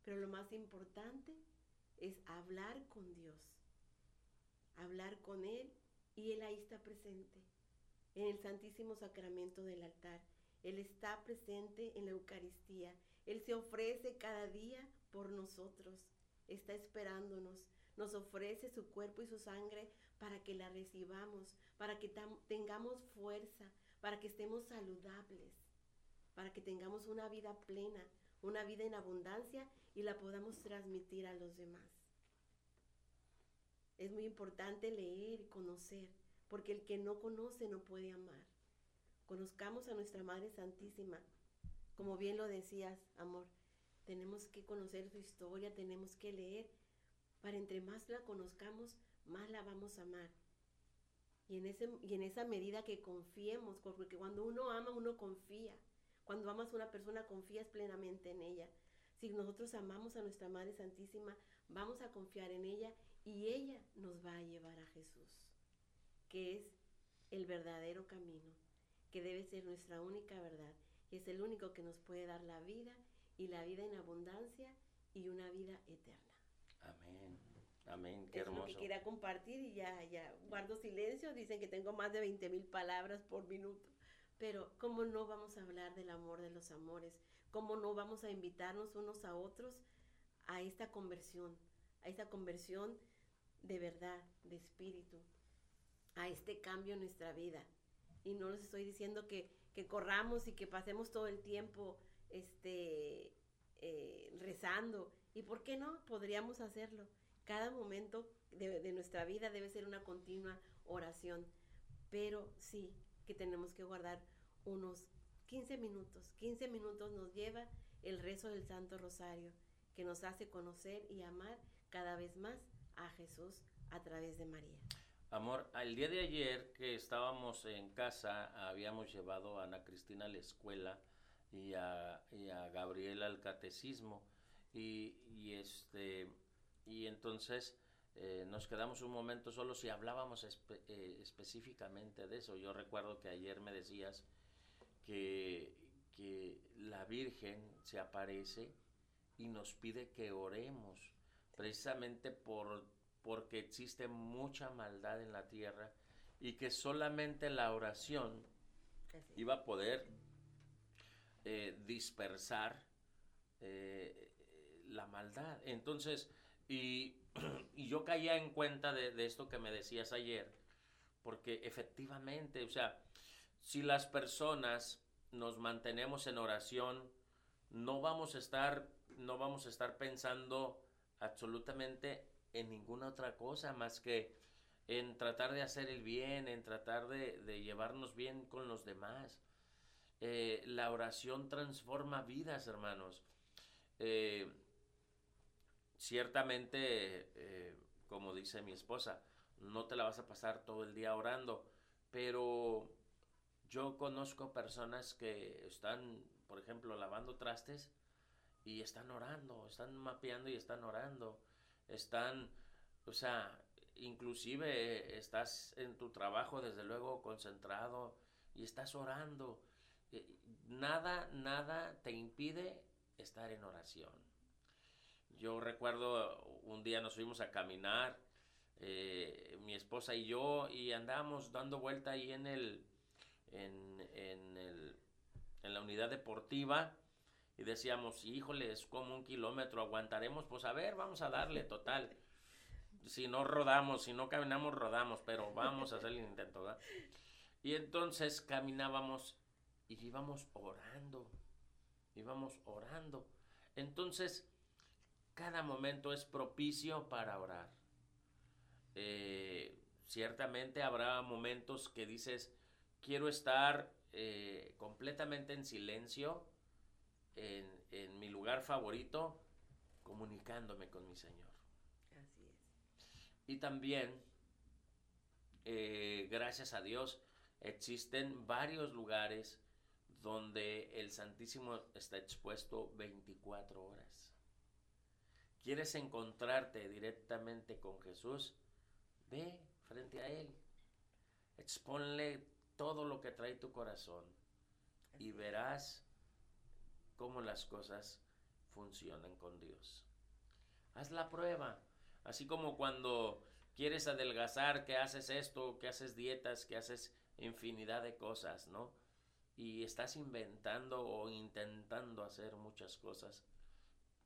pero lo más importante es hablar con Dios, hablar con Él y Él ahí está presente, en el Santísimo Sacramento del altar. Él está presente en la Eucaristía. Él se ofrece cada día por nosotros. Está esperándonos. Nos ofrece su cuerpo y su sangre para que la recibamos, para que tengamos fuerza, para que estemos saludables, para que tengamos una vida plena, una vida en abundancia y la podamos transmitir a los demás. Es muy importante leer y conocer, porque el que no conoce no puede amar. Conozcamos a nuestra Madre Santísima. Como bien lo decías, amor, tenemos que conocer su historia, tenemos que leer, para entre más la conozcamos, más la vamos a amar. Y en, ese, y en esa medida que confiemos, porque cuando uno ama, uno confía. Cuando amas a una persona, confías plenamente en ella. Si nosotros amamos a nuestra Madre Santísima, vamos a confiar en ella y ella nos va a llevar a Jesús, que es el verdadero camino, que debe ser nuestra única verdad. Y es el único que nos puede dar la vida y la vida en abundancia y una vida eterna. Amén. Amén. Qué es lo que hermoso. quería compartir y ya, ya guardo silencio. Dicen que tengo más de 20 mil palabras por minuto. Pero ¿cómo no vamos a hablar del amor de los amores? ¿Cómo no vamos a invitarnos unos a otros a esta conversión? A esta conversión de verdad, de espíritu, a este cambio en nuestra vida. Y no les estoy diciendo que, que corramos y que pasemos todo el tiempo este, eh, rezando. ¿Y por qué no? Podríamos hacerlo. Cada momento de, nuestra vida debe ser una continua oración. Pero sí que tenemos que guardar unos 15 minutos. 15 minutos nos lleva el rezo del Santo Rosario, que nos hace conocer y amar cada vez más a Jesús a través de María. Amor, el día de ayer que estábamos en casa, habíamos llevado a Ana Cristina a la escuela y a, y a Gabriela al catecismo. Y, y este, y entonces eh, nos quedamos un momento solos y hablábamos espe- eh, específicamente de eso. Yo recuerdo que ayer me decías que, que la Virgen se aparece y nos pide que oremos, precisamente por, porque existe mucha maldad en la tierra y que solamente la oración iba a poder eh, dispersar eh, la maldad. Entonces, y, yo caía en cuenta de, esto que me decías ayer, porque efectivamente, o sea, si las personas nos mantenemos en oración, no vamos a estar, no vamos a estar pensando absolutamente en ninguna otra cosa más que en tratar de hacer el bien, en tratar de, de llevarnos bien con los demás. Eh, la oración transforma vidas, hermanos. Eh, ciertamente, eh, como dice mi esposa, no te la vas a pasar todo el día orando, pero yo conozco personas que están, por ejemplo, lavando trastes y están orando, están mapeando y están orando, están, o sea, inclusive estás en tu trabajo, desde luego, concentrado y estás orando. Eh, Nada, nada te impide estar en oración. Yo recuerdo un día nos fuimos a caminar, eh, mi esposa y yo, y andábamos dando vuelta ahí en el, en, en el, en la unidad deportiva, y decíamos, híjole, es como un kilómetro, aguantaremos, pues a ver, vamos a darle, total. Si no rodamos, si no caminamos, rodamos, pero vamos a hacer el intento, ¿verdad? Y entonces caminábamos y íbamos orando, íbamos orando. Entonces, cada momento es propicio para orar. Eh, ciertamente habrá momentos que dices, quiero estar eh, completamente en silencio, en, en mi lugar favorito, comunicándome con mi Señor. Así es. Y también, eh, gracias a Dios, existen varios lugares donde el Santísimo está expuesto 24 horas. ¿Quieres encontrarte directamente con Jesús? Ve frente a Él. Exponle todo lo que trae tu corazón y verás cómo las cosas funcionan con Dios. Haz la prueba. Así como cuando quieres adelgazar, que haces esto, que haces dietas, que haces infinidad de cosas, ¿no? Y estás inventando o intentando hacer muchas cosas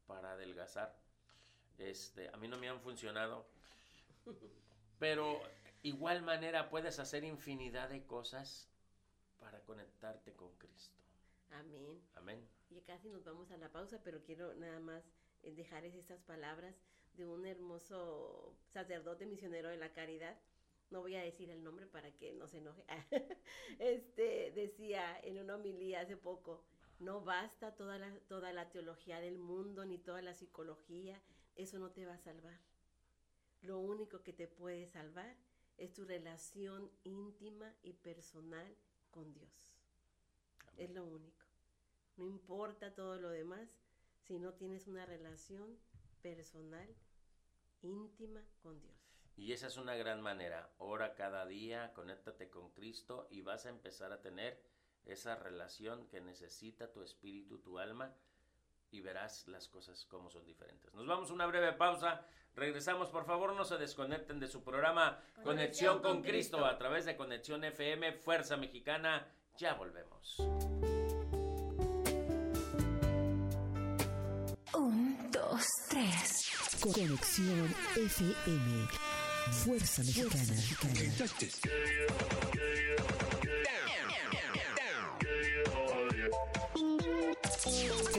para adelgazar. Este, a mí no me han funcionado. Pero igual manera puedes hacer infinidad de cosas para conectarte con Cristo. Amén. Amén. Y casi nos vamos a la pausa, pero quiero nada más eh, dejarles estas palabras de un hermoso sacerdote misionero de la caridad. No voy a decir el nombre para que no se enoje. Este decía en una homilía hace poco, no basta toda la, toda la teología del mundo ni toda la psicología, eso no te va a salvar. Lo único que te puede salvar es tu relación íntima y personal con Dios. Es lo único. No importa todo lo demás si no tienes una relación personal, íntima con Dios. Y esa es una gran manera. Ora cada día, conéctate con Cristo y vas a empezar a tener esa relación que necesita tu espíritu, tu alma, y verás las cosas como son diferentes. Nos vamos a una breve pausa. Regresamos, por favor, no se desconecten de su programa Conexión, Conexión con con Cristo Cristo. a través de Conexión FM, Fuerza Mexicana. Ya volvemos. Un, dos, tres. Conexión FM. Fuerza Mexicana.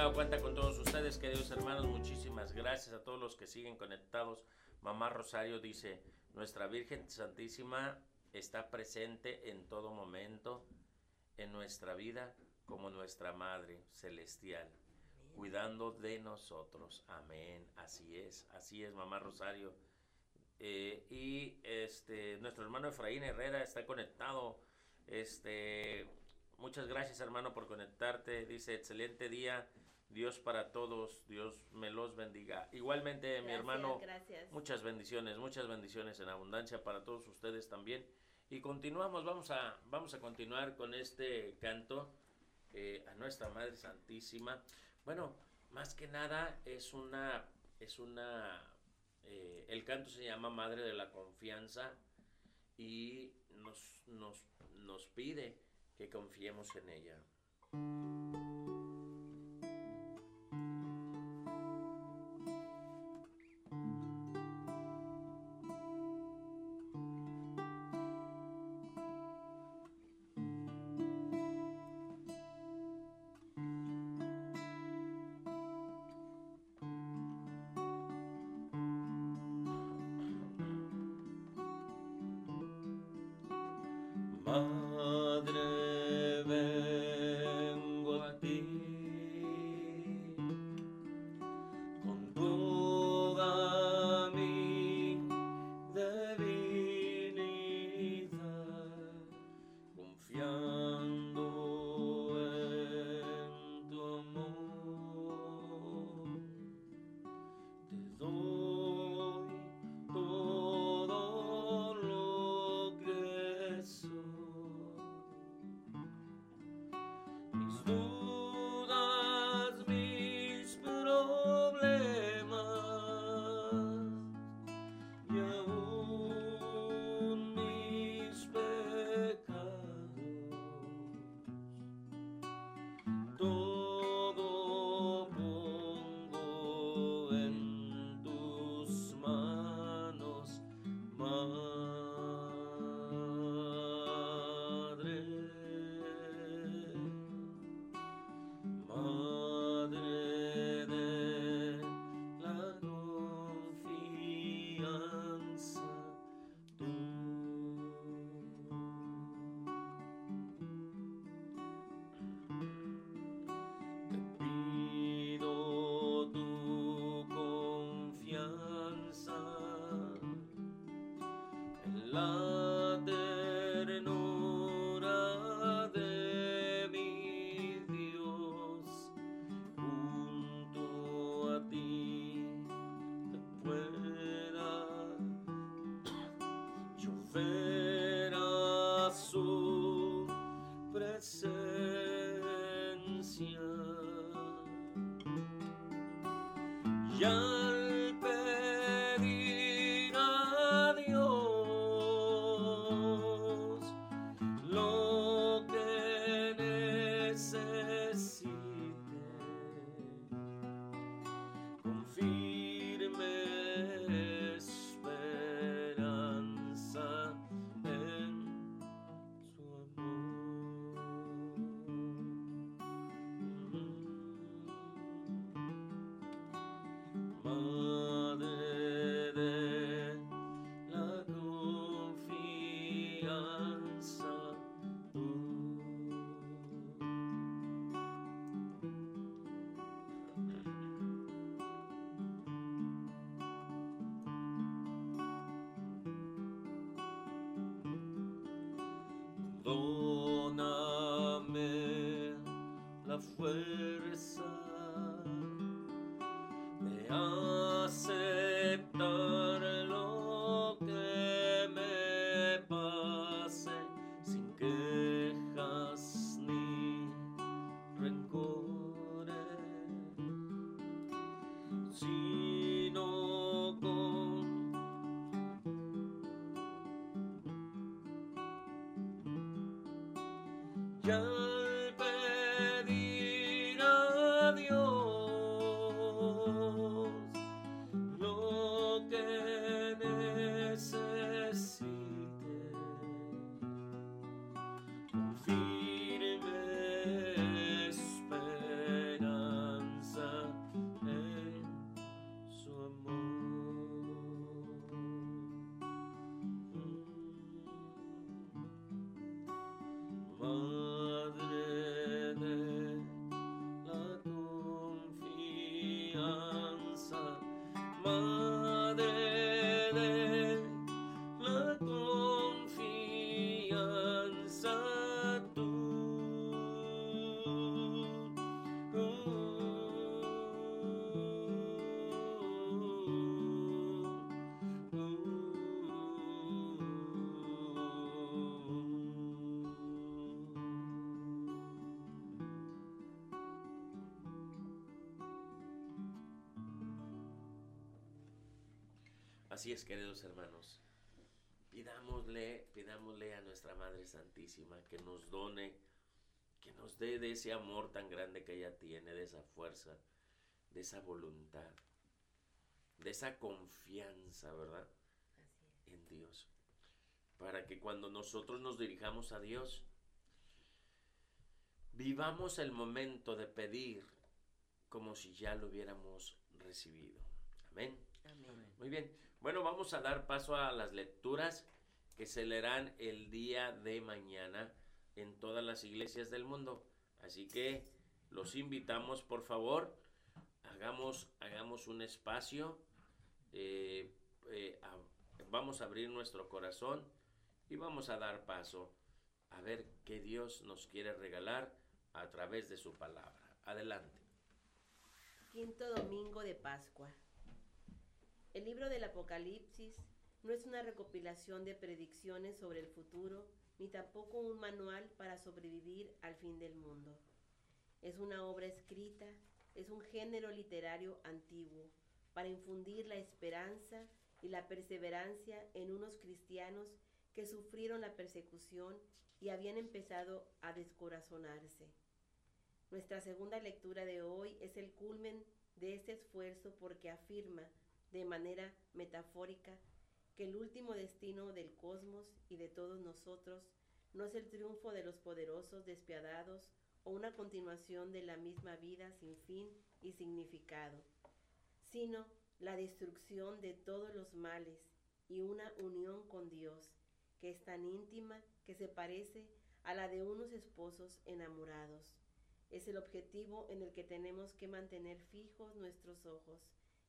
Nueva cuenta con todos ustedes, queridos hermanos. Muchísimas gracias a todos los que siguen conectados Mamá Rosario dice, nuestra Virgen Santísima está presente en todo momento en nuestra vida como nuestra Madre Celestial, cuidando de nosotros. Amén. Así es, así es, Mamá Rosario. Eh, y este nuestro hermano Efraín Herrera está conectado. Este, muchas gracias hermano por conectarte. Dice excelente día. Dios para todos, Dios me los bendiga. Igualmente, mi hermano, Gracias. muchas bendiciones, muchas bendiciones en abundancia para todos ustedes también. Y continuamos, vamos a, vamos a continuar con este canto eh, a nuestra Madre Santísima. Bueno, más que nada es una, es una, eh, el canto se llama Madre de la Confianza y nos, nos, nos pide que confiemos en ella. La ternura de mi Dios, junto a ti te pueda yo ver a su presencia. Y Oh. Y Así es, queridos hermanos. Pidámosle, pidámosle a nuestra Madre Santísima que nos done, que nos dé de ese amor tan grande que ella tiene, de esa fuerza, de esa voluntad, de esa confianza, ¿verdad? En Dios. Para que cuando nosotros nos dirijamos a Dios, vivamos el momento de pedir como si ya lo hubiéramos recibido. Amén. Amén. Muy bien. Bueno, vamos a dar paso a las lecturas que se leerán el día de mañana en todas las iglesias del mundo. Así que los invitamos, por favor, hagamos, hagamos un espacio, eh, eh, vamos a abrir nuestro corazón y vamos a dar paso a ver qué Dios nos quiere regalar a través de su palabra. Adelante. Quinto domingo de Pascua. El libro del Apocalipsis no es una recopilación de predicciones sobre el futuro, ni tampoco un manual para sobrevivir al fin del mundo. Es una obra escrita, es un género literario antiguo, para infundir la esperanza y la perseverancia en unos cristianos que sufrieron la persecución y habían empezado a descorazonarse. Nuestra segunda lectura de hoy es el culmen de este esfuerzo porque afirma, de manera metafórica, que el último destino del cosmos y de todos nosotros no es el triunfo de los poderosos despiadados o una continuación de la misma vida sin fin y significado, sino la destrucción de todos los males y una unión con Dios que es tan íntima que se parece a la de unos esposos enamorados. Es el objetivo en el que tenemos que mantener fijos nuestros ojos,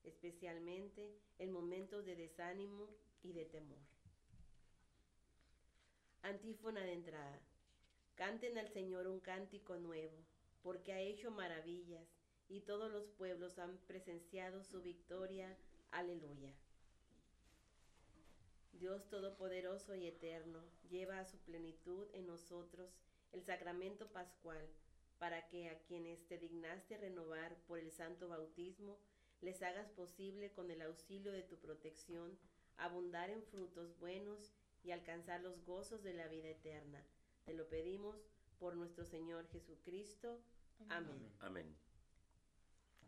especialmente en momentos de desánimo y de temor. Antífona de entrada. Canten al Señor un cántico nuevo, porque ha hecho maravillas y todos los pueblos han presenciado su victoria. Aleluya. Dios Todopoderoso y Eterno lleva a su plenitud en nosotros el sacramento pascual, para que a quienes te dignaste renovar por el santo bautismo, les hagas posible con el auxilio de tu protección abundar en frutos buenos y alcanzar los gozos de la vida eterna. Te lo pedimos por nuestro Señor Jesucristo. Amén. Amén.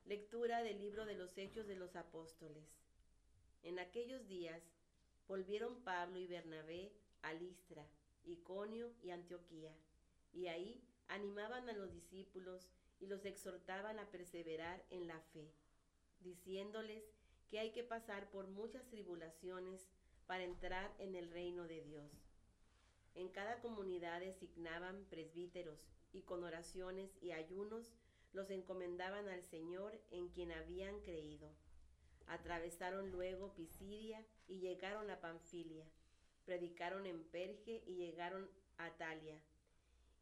Lectura del libro de los Hechos de los Apóstoles. En aquellos días volvieron Pablo y Bernabé a Listra, Iconio y Antioquía, y ahí animaban a los discípulos y los exhortaban a perseverar en la fe, diciéndoles que hay que pasar por muchas tribulaciones para entrar en el reino de Dios. En cada comunidad designaban presbíteros y con oraciones y ayunos los encomendaban al Señor en quien habían creído. Atravesaron luego Pisidia y llegaron a Panfilia. Predicaron en Perge y llegaron a Talia.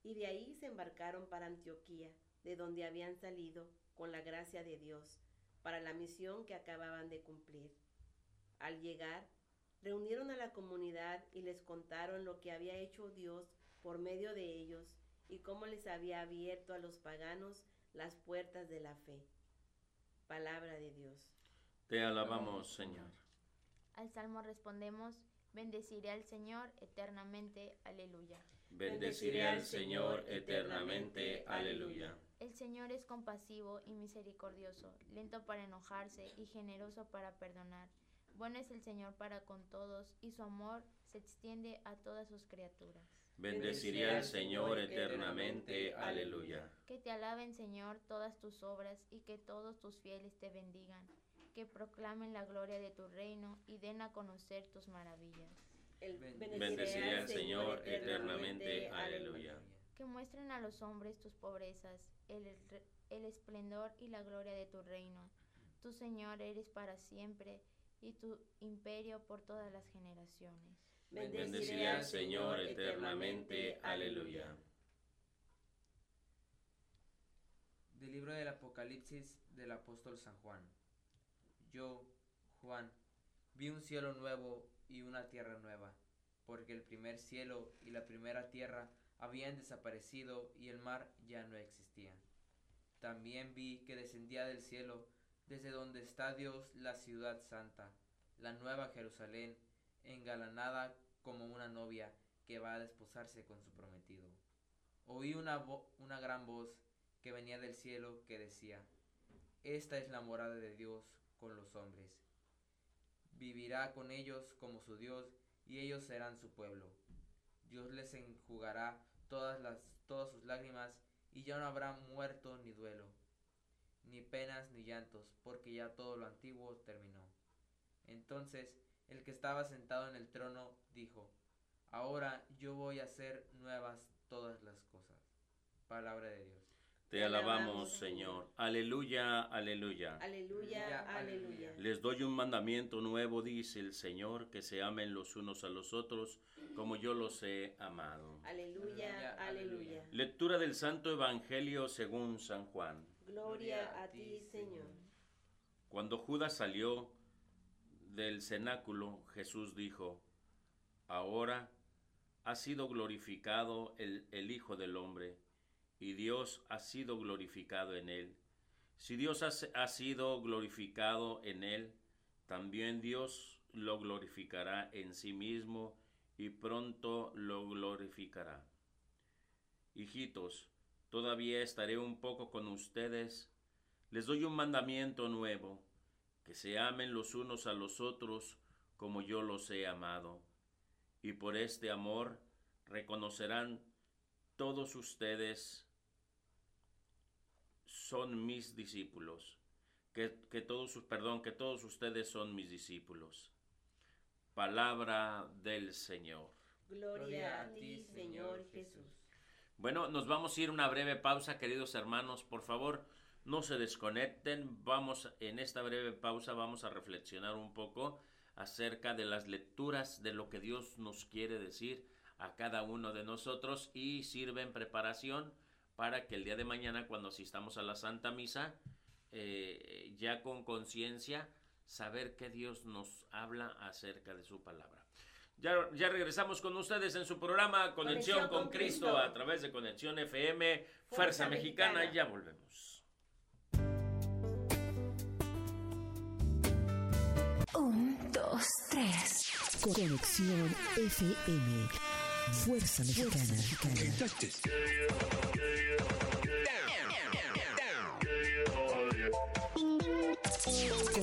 Y de ahí se embarcaron para Antioquía, de donde habían salido, con la gracia de Dios, para la misión que acababan de cumplir. Al llegar, reunieron a la comunidad y les contaron lo que había hecho Dios por medio de ellos y cómo les había abierto a los paganos las puertas de la fe. Palabra de Dios. Te alabamos, Señor. Al salmo respondemos, bendeciré al Señor eternamente, aleluya. Bendeciré al Señor eternamente. Aleluya. El Señor es compasivo y misericordioso, lento para enojarse y generoso para perdonar. Bueno es el Señor para con todos y su amor se extiende a todas sus criaturas. Bendeciré al Señor eternamente. Aleluya. Que te alaben, Señor, todas tus obras y que todos tus fieles te bendigan. Que proclamen la gloria de tu reino y den a conocer tus maravillas. El- Bendeciré al Señor eternamente. Aleluya que muestren a los hombres tus pobrezas, el, el, esplendor y la gloria de tu reino. Tu Señor eres para siempre y tu imperio por todas las generaciones. Bendeciré al Señor eternamente. Aleluya. Del libro del Apocalipsis del apóstol San Juan. Yo, Juan, vi un cielo nuevo y una tierra nueva, porque el primer cielo y la primera tierra habían desaparecido y el mar ya no existía. También vi que descendía del cielo, desde donde está Dios, la ciudad santa, la nueva Jerusalén, engalanada como una novia que va a desposarse con su prometido. Oí una, vo- una gran voz que venía del cielo que decía, Esta es la morada de Dios con los hombres. Vivirá con ellos como su Dios y ellos serán su pueblo. Dios les enjugará todas, las, todas sus lágrimas y ya no habrá muerto ni duelo, ni penas ni llantos, porque ya todo lo antiguo terminó. Entonces el que estaba sentado en el trono dijo, Ahora yo voy a hacer nuevas todas las cosas. Palabra de Dios. Te alabamos, Señor. Aleluya, aleluya. Aleluya, Aleluya. Les doy un mandamiento nuevo, dice el Señor, que se amen los unos a los otros como yo los he amado. Aleluya, Aleluya, aleluya. Lectura del Santo Evangelio según San Juan. Gloria a ti, Señor. Cuando Judas salió del cenáculo, Jesús dijo, Ahora ha sido glorificado el, el Hijo del Hombre, y Dios ha sido glorificado en él. Si Dios ha, sido glorificado en él, también Dios lo glorificará en sí mismo y pronto lo glorificará. Hijitos, todavía estaré un poco con ustedes. Les doy un mandamiento nuevo, que se amen los unos a los otros como yo los he amado. Y por este amor reconocerán todos ustedes son mis discípulos. Que, que todos, sus- perdón, que todos ustedes son mis discípulos. Palabra del Señor. Gloria a ti, Señor Jesús. Bueno, nos vamos a ir a una breve pausa, queridos hermanos. Por favor, no se desconecten. Vamos, en esta breve pausa, vamos a reflexionar un poco acerca de las lecturas de lo que Dios nos quiere decir a cada uno de nosotros y sirve en preparación para que el día de mañana, cuando asistamos a la Santa Misa, eh, ya con conciencia, saber que Dios nos habla acerca de su palabra. Ya, ya regresamos con ustedes en su programa Conexión, Conexión con, con Cristo, Cristo. a través de Conexión FM, Fuerza, Fuerza Mexicana. Mexicana. Ya volvemos. Un, dos, tres. Conexión FM. Fuerza Mexicana. Con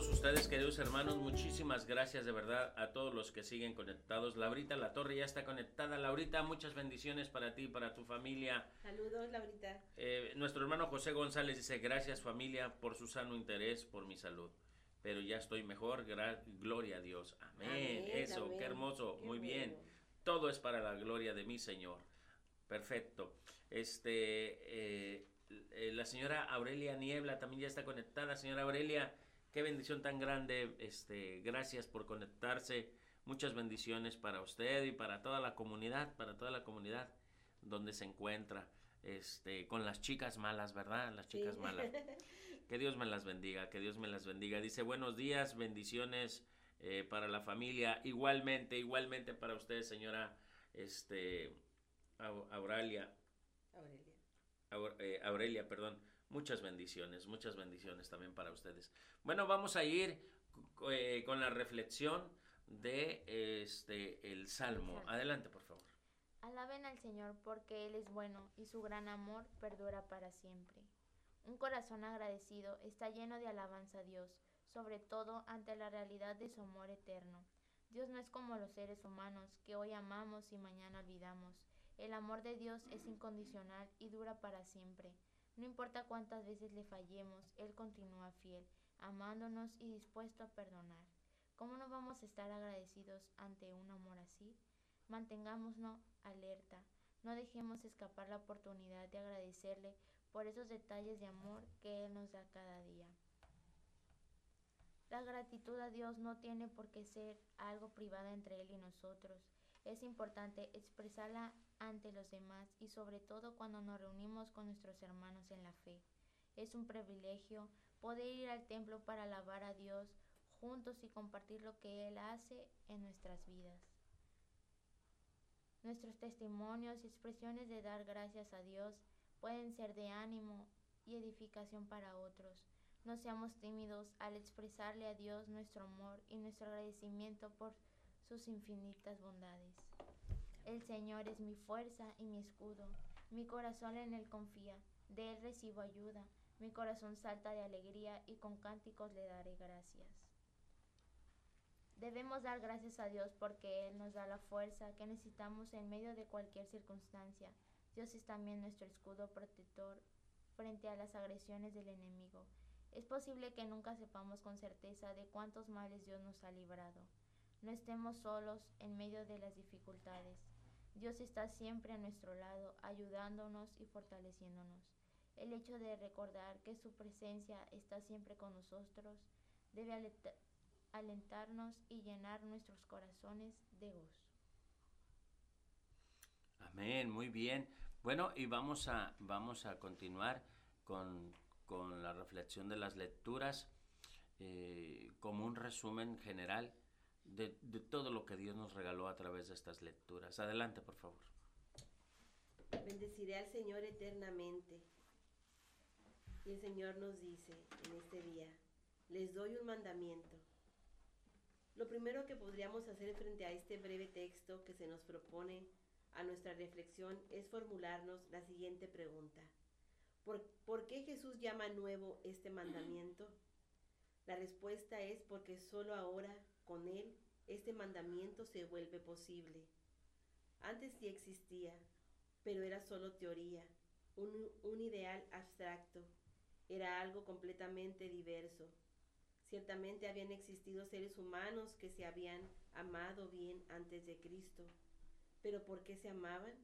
Todos ustedes, queridos hermanos. Muchísimas gracias de verdad a todos los que siguen conectados. Laurita La Torre ya está conectada. Laurita, muchas bendiciones para ti, para tu familia. Saludos, Laurita. Eh, nuestro hermano José González dice, gracias familia por su sano interés, por mi salud. Pero ya estoy mejor, gloria a Dios. Amén. Amén, Eso, amén. qué hermoso, Qué muy bien. Todo es para la gloria de mi Señor. Perfecto. Este, eh, eh, la señora Aurelia Niebla también ya está conectada. Señora Aurelia, qué bendición tan grande. Este, gracias por conectarse. Muchas bendiciones para usted y para toda la comunidad, para toda la comunidad donde se encuentra. Este, con las chicas malas, ¿verdad? Las chicas Sí. malas. Que Dios me las bendiga, que Dios me las bendiga. Dice, buenos días, bendiciones eh, para la familia. Igualmente, igualmente para usted, señora este, Auralia, Aurelia. Aur- eh, Aurelia, perdón. Muchas bendiciones, muchas bendiciones también para ustedes. Bueno, vamos a ir eh, con la reflexión de este el Salmo. Salmo. Adelante, por favor. Alaben al Señor porque Él es bueno y su gran amor perdura para siempre. Un corazón agradecido está lleno de alabanza a Dios, sobre todo ante la realidad de su amor eterno. Dios no es como los seres humanos que hoy amamos y mañana olvidamos. El amor de Dios es incondicional y dura para siempre. No importa cuántas veces le fallemos, Él continúa fiel. amándonos y dispuesto a perdonar. ¿Cómo no vamos a estar agradecidos ante un amor así? Mantengámonos alerta, no dejemos escapar la oportunidad de agradecerle por esos detalles de amor que Él nos da cada día. La gratitud a Dios no tiene por qué ser algo privado entre Él y nosotros. Es importante expresarla ante los demás y sobre todo cuando nos reunimos con nuestros hermanos en la fe. Es un privilegio poder ir al templo para alabar a Dios juntos y compartir lo que Él hace en nuestras vidas. Nuestros testimonios y expresiones de dar gracias a Dios pueden ser de ánimo y edificación para otros. No seamos tímidos al expresarle a Dios nuestro amor y nuestro agradecimiento por sus infinitas bondades. El Señor es mi fuerza y mi escudo. Mi corazón en Él confía. De Él recibo ayuda. Mi corazón salta de alegría y con cánticos le daré gracias. Debemos dar gracias a Dios porque Él nos da la fuerza que necesitamos en medio de cualquier circunstancia. Dios es también nuestro escudo protector frente a las agresiones del enemigo. Es posible que nunca sepamos con certeza de cuántos males Dios nos ha librado. No estemos solos en medio de las dificultades. Dios está siempre a nuestro lado, ayudándonos y fortaleciéndonos. El hecho de recordar que su presencia está siempre con nosotros debe alentarnos y llenar nuestros corazones de gozo. Amén, muy bien. Bueno, y vamos a, vamos a continuar con, con la reflexión de las lecturas eh, como un resumen general de, de todo lo que Dios nos regaló a través de estas lecturas. Adelante, por favor. Bendeciré al Señor eternamente. Y el Señor nos dice en este día, les doy un mandamiento. Lo primero que podríamos hacer frente a este breve texto que se nos propone a nuestra reflexión es formularnos la siguiente pregunta. ¿Por, ¿por qué Jesús llama nuevo este mandamiento? La respuesta es porque solo ahora, con Él, este mandamiento se vuelve posible. Antes sí existía, pero era solo teoría, un, un ideal abstracto, era algo completamente diverso. Ciertamente habían existido seres humanos que se habían amado bien antes de Cristo, pero ¿por qué se amaban?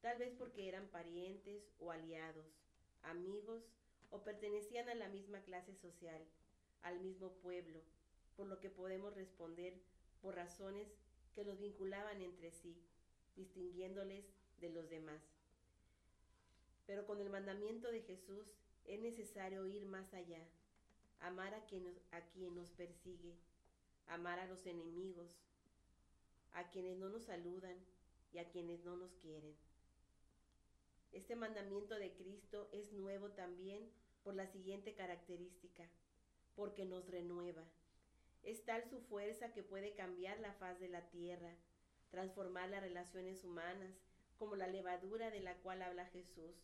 Tal vez porque eran parientes o aliados, amigos o pertenecían a la misma clase social, al mismo pueblo, por lo que podemos responder por razones que los vinculaban entre sí, distinguiéndoles de los demás. Pero con el mandamiento de Jesús es necesario ir más allá, amar a quien, nos, a quien nos persigue, amar a los enemigos, a quienes no nos saludan y a quienes no nos quieren. Este mandamiento de Cristo es nuevo también por la siguiente característica, porque nos renueva. Es tal su fuerza que puede cambiar la faz de la tierra, transformar las relaciones humanas, como la levadura de la cual habla Jesús,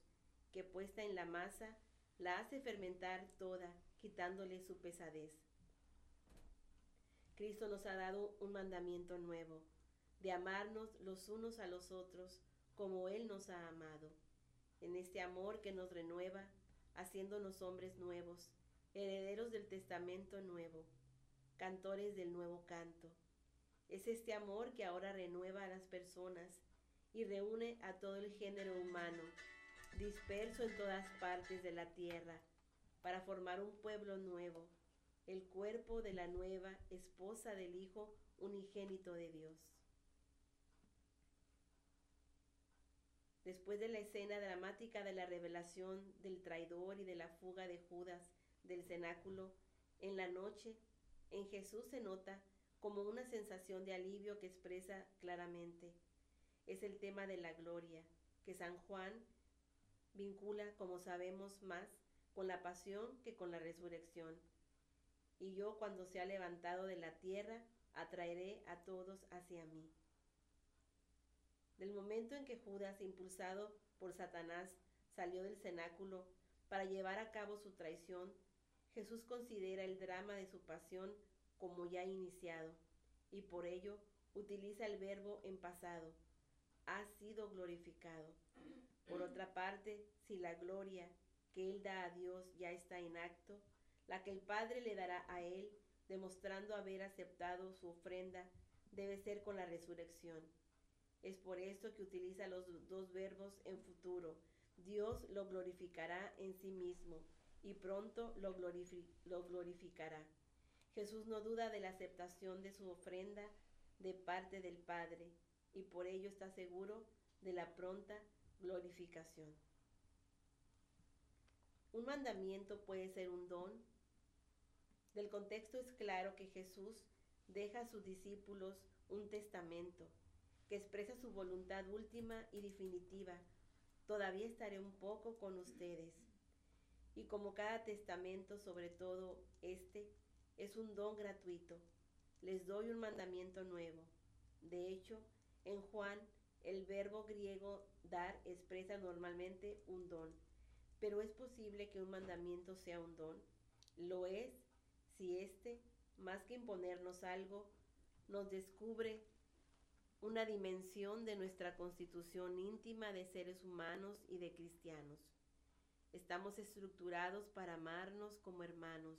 que puesta en la masa la hace fermentar toda, quitándole su pesadez. Cristo nos ha dado un mandamiento nuevo, de amarnos los unos a los otros como Él nos ha amado, en este amor que nos renueva, haciéndonos hombres nuevos, herederos del testamento nuevo, cantores del nuevo canto. Es este amor que ahora renueva a las personas y reúne a todo el género humano, disperso en todas partes de la tierra, para formar un pueblo nuevo, el cuerpo de la nueva esposa del Hijo unigénito de Dios. Después de la escena dramática de la revelación del traidor y de la fuga de Judas del cenáculo, en la noche, en Jesús se nota como una sensación de alivio que expresa claramente. Es el tema de la gloria, que San Juan vincula, como sabemos, más con la pasión que con la resurrección. Y yo, cuando sea levantado de la tierra, atraeré a todos hacia mí. Del momento en que Judas, impulsado por Satanás, salió del cenáculo para llevar a cabo su traición, Jesús considera el drama de su pasión como ya iniciado y por ello utiliza el verbo en pasado. Ha sido glorificado. Por otra parte, si la gloria que Él da a Dios ya está en acto, La que el Padre le dará a él, demostrando haber aceptado su ofrenda, debe ser con la resurrección. Es por esto que utiliza los dos verbos en futuro. Dios lo glorificará en sí mismo y pronto lo, glorifi- lo glorificará. Jesús no duda de la aceptación de su ofrenda de parte del Padre y por ello está seguro de la pronta glorificación. Un mandamiento puede ser un don. Del contexto es claro que Jesús deja a sus discípulos un testamento que expresa su voluntad última y definitiva. Todavía estaré un poco con ustedes. Y como cada testamento, sobre todo este, es un don gratuito, les doy un mandamiento nuevo. De hecho, en Juan, el verbo griego dar expresa normalmente un don. Pero es posible que un mandamiento sea un don. Lo es si éste, más que imponernos algo, nos descubre una dimensión de nuestra constitución íntima de seres humanos y de cristianos. Estamos estructurados para amarnos como hermanos.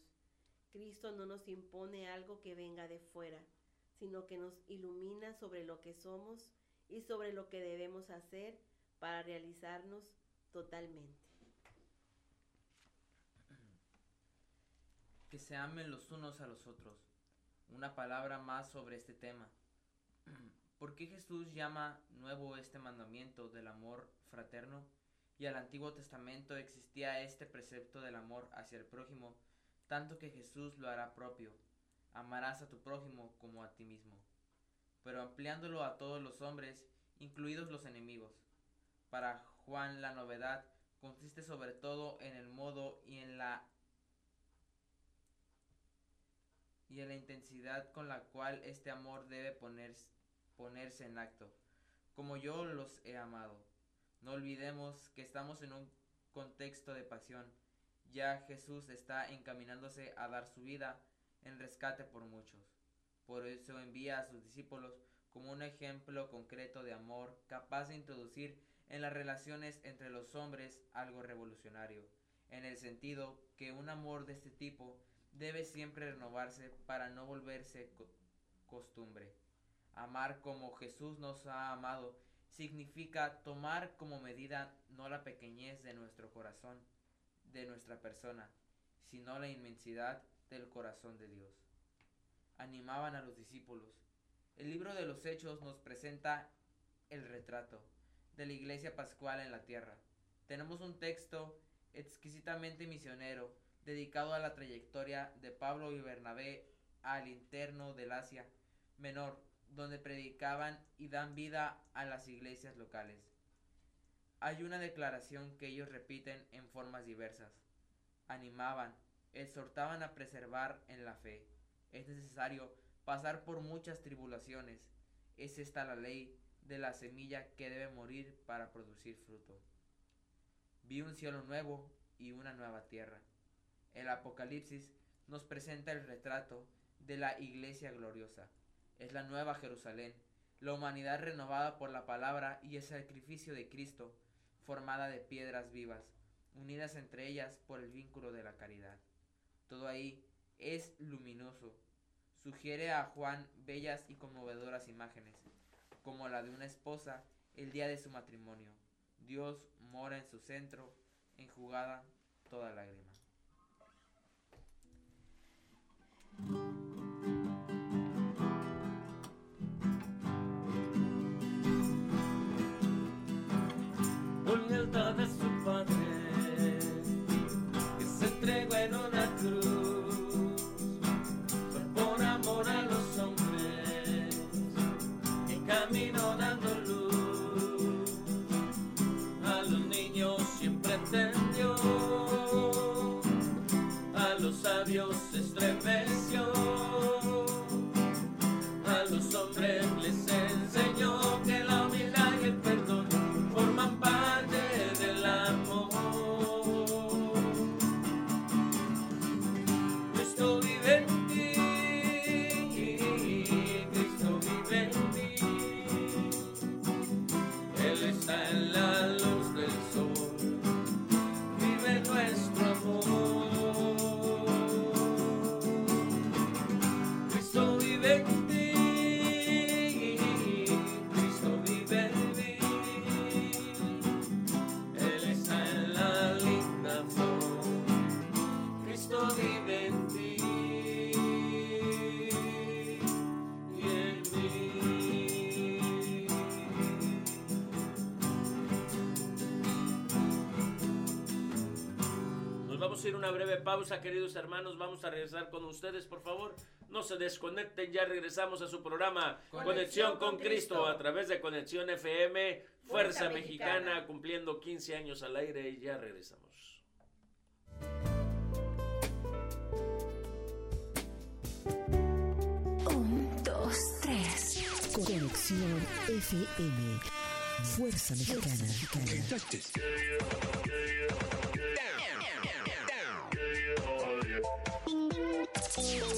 Cristo no nos impone algo que venga de fuera, sino que nos ilumina sobre lo que somos y sobre lo que debemos hacer para realizarnos totalmente. Que se amen los unos a los otros. Una palabra más sobre este tema. ¿Por qué Jesús llama nuevo este mandamiento del amor fraterno? Y al Antiguo Testamento existía este precepto del amor hacia el prójimo, tanto que Jesús lo hará propio. Amarás a tu prójimo como a ti mismo. Pero ampliándolo a todos los hombres, incluidos los enemigos. Para Juan la novedad consiste sobre todo en el modo y en la y en la intensidad con la cual este amor debe ponerse, ponerse en acto, como yo los he amado. No olvidemos que estamos en un contexto de pasión. Ya Jesús está encaminándose a dar su vida en rescate por muchos. Por eso envía a sus discípulos como un ejemplo concreto de amor capaz de introducir en las relaciones entre los hombres algo revolucionario, en el sentido que un amor de este tipo debe siempre renovarse para no volverse co- costumbre. Amar como Jesús nos ha amado significa tomar como medida no la pequeñez de nuestro corazón, de nuestra persona, sino la inmensidad del corazón de Dios. Animaban a los discípulos. El libro de los Hechos nos presenta el retrato de la iglesia pascual en la tierra. Tenemos un texto exquisitamente misionero dedicado a la trayectoria de Pablo y Bernabé al interno del Asia Menor, donde predicaban y dan vida a las iglesias locales. Hay una declaración que ellos repiten en formas diversas. Animaban, exhortaban a preservar en la fe. Es necesario pasar por muchas tribulaciones. Es esta la ley de la semilla que debe morir para producir fruto. Vi un cielo nuevo y una nueva tierra. El Apocalipsis nos presenta el retrato de la iglesia gloriosa. Es la nueva Jerusalén, la humanidad renovada por la palabra y el sacrificio de Cristo, formada de piedras vivas, unidas entre ellas por el vínculo de la caridad. Todo ahí es luminoso. Sugiere a Juan bellas y conmovedoras imágenes, como la de una esposa el día de su matrimonio. Dios mora en su centro, enjugada toda lágrima. Entregó en una cruz, por amor a los hombres, que caminó dando luz, pausa, queridos hermanos. Vamos a regresar con ustedes, por favor. No se desconecten, ya regresamos a su programa Conexión, Conexión con, Cristo, Cristo a través de Conexión FM, Fuerza, Fuerza Mexicana, Mexicana, cumpliendo 15 años al aire y ya regresamos. Un, dos, tres. Conexión FM. Fuerza Mexicana.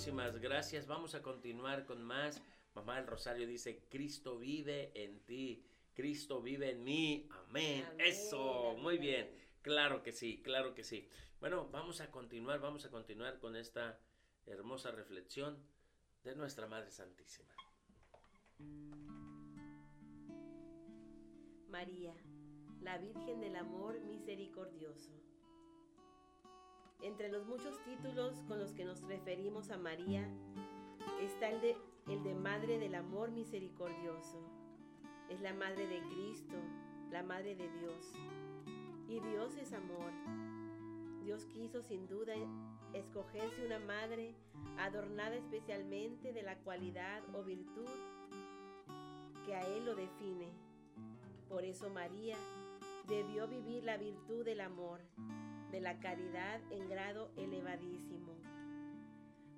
Muchísimas gracias. Vamos a continuar con más. Mamá del Rosario dice, Cristo vive en ti, Cristo vive en mí. Amén. Eso, muy bien. Claro que sí, claro que sí. Bueno, vamos a continuar, vamos a continuar con esta hermosa reflexión de nuestra Madre Santísima. María, la Virgen del Amor Misericordioso. Entre los muchos títulos con los que nos referimos a María está el de, Madre del Amor Misericordioso. Es la Madre de Cristo, la Madre de Dios. Y Dios es amor. Dios quiso sin duda escogerse una madre adornada especialmente de la cualidad o virtud que a Él lo define. Por eso María debió vivir la virtud del amor de la caridad en grado elevadísimo.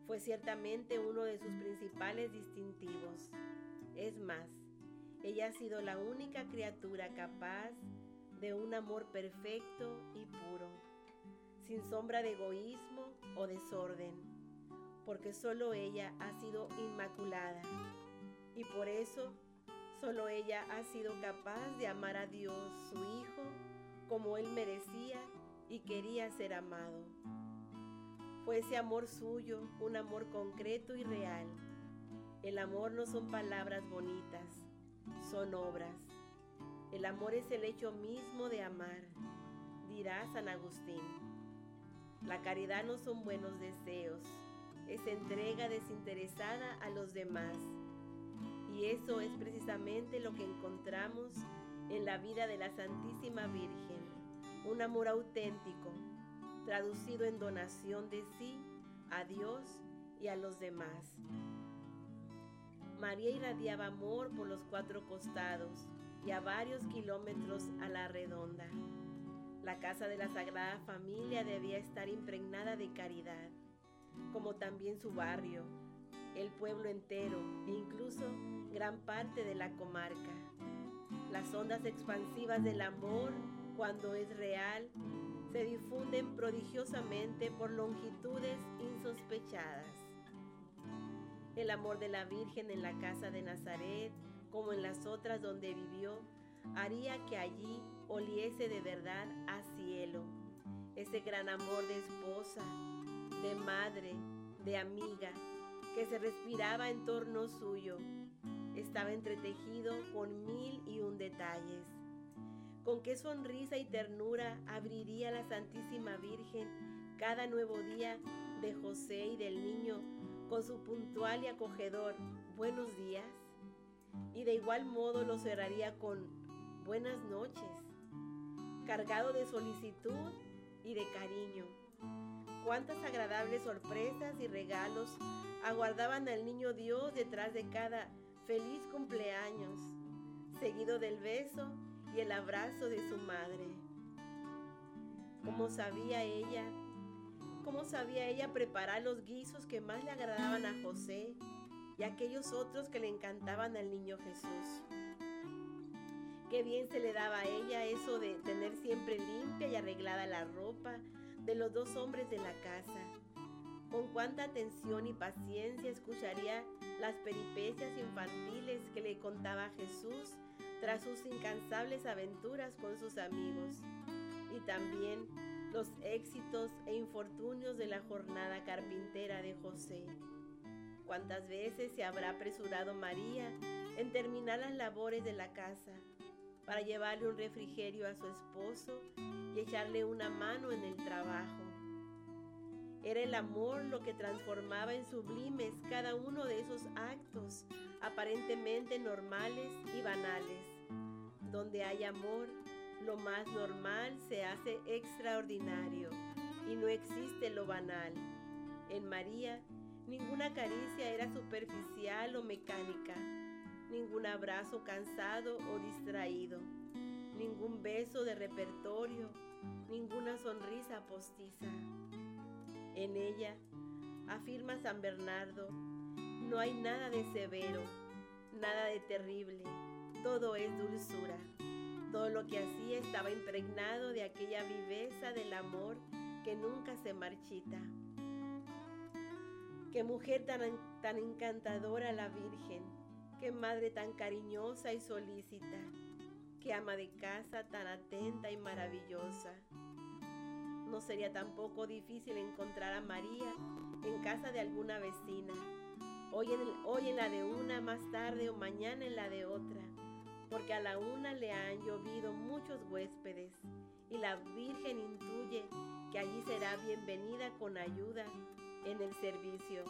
Fue ciertamente uno de sus principales distintivos. Es más, ella ha sido la única criatura capaz de un amor perfecto y puro, sin sombra de egoísmo o desorden, porque solo ella ha sido inmaculada y por eso solo ella ha sido capaz de amar a Dios, su Hijo, como él merecía y quería ser amado. Fue ese amor suyo, un amor concreto y real. El amor no son palabras bonitas, son obras. El amor es el hecho mismo de amar, dirá San Agustín. La caridad no son buenos deseos, es entrega desinteresada a los demás. Y eso es precisamente lo que encontramos en la vida de la Santísima Virgen un amor auténtico, traducido en donación de sí a Dios y a los demás. María irradiaba amor por los cuatro costados y a varios kilómetros a la redonda. La casa de la Sagrada Familia debía estar impregnada de caridad, como también su barrio, el pueblo entero e incluso gran parte de la comarca. Las ondas expansivas del amor cuando es real, se difunden prodigiosamente por longitudes insospechadas. El amor de la Virgen en la casa de Nazaret, como en las otras donde vivió, haría que allí oliese de verdad a cielo. Ese gran amor de esposa, de madre, de amiga, que se respiraba en torno suyo, estaba entretejido con mil y un detalles con qué sonrisa y ternura abriría la Santísima Virgen cada nuevo día de José y del niño con su puntual y acogedor buenos días. Y de igual modo lo cerraría con buenas noches, cargado de solicitud y de cariño. Cuántas agradables sorpresas y regalos aguardaban al niño Dios detrás de cada feliz cumpleaños, seguido del beso y el abrazo de su madre. ¿Cómo sabía ella? ¿Cómo sabía ella preparar los guisos que más le agradaban a José y aquellos otros que le encantaban al niño Jesús? Qué bien se le daba a ella eso de tener siempre limpia y arreglada la ropa de los dos hombres de la casa. Con cuánta atención y paciencia escucharía las peripecias infantiles que le contaba Jesús tras sus incansables aventuras con sus amigos y también los éxitos e infortunios de la jornada carpintera de José. ¿Cuántas veces se habrá apresurado María en terminar las labores de la casa para llevarle un refrigerio a su esposo y echarle una mano en el trabajo? Era el amor lo que transformaba en sublimes cada uno de esos actos aparentemente normales y banales. Donde hay amor, lo más normal se hace extraordinario y no existe lo banal. En María, ninguna caricia era superficial o mecánica, ningún abrazo cansado o distraído, ningún beso de repertorio, ninguna sonrisa postiza. En ella, afirma San Bernardo, no hay nada de severo, nada de terrible, todo es dulzura. Todo lo que hacía estaba impregnado de aquella viveza del amor que nunca se marchita. Qué mujer tan, tan encantadora la Virgen, qué madre tan cariñosa y solícita, qué ama de casa tan atenta y maravillosa. No sería tampoco difícil encontrar a María en casa de alguna vecina, hoy en, hoy en la de una, más tarde o mañana en la de otra porque a la una le han llovido muchos huéspedes y la Virgen intuye que allí será bienvenida con ayuda en el servicio,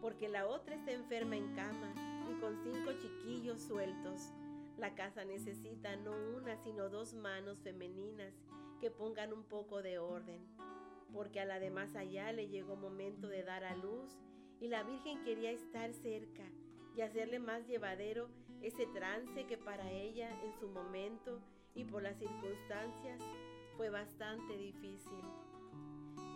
porque la otra está enferma en cama y con cinco chiquillos sueltos. La casa necesita no una, sino dos manos femeninas que pongan un poco de orden, porque a la de más allá le llegó momento de dar a luz y la Virgen quería estar cerca y hacerle más llevadero ese trance que para ella en su momento y por las circunstancias fue bastante difícil.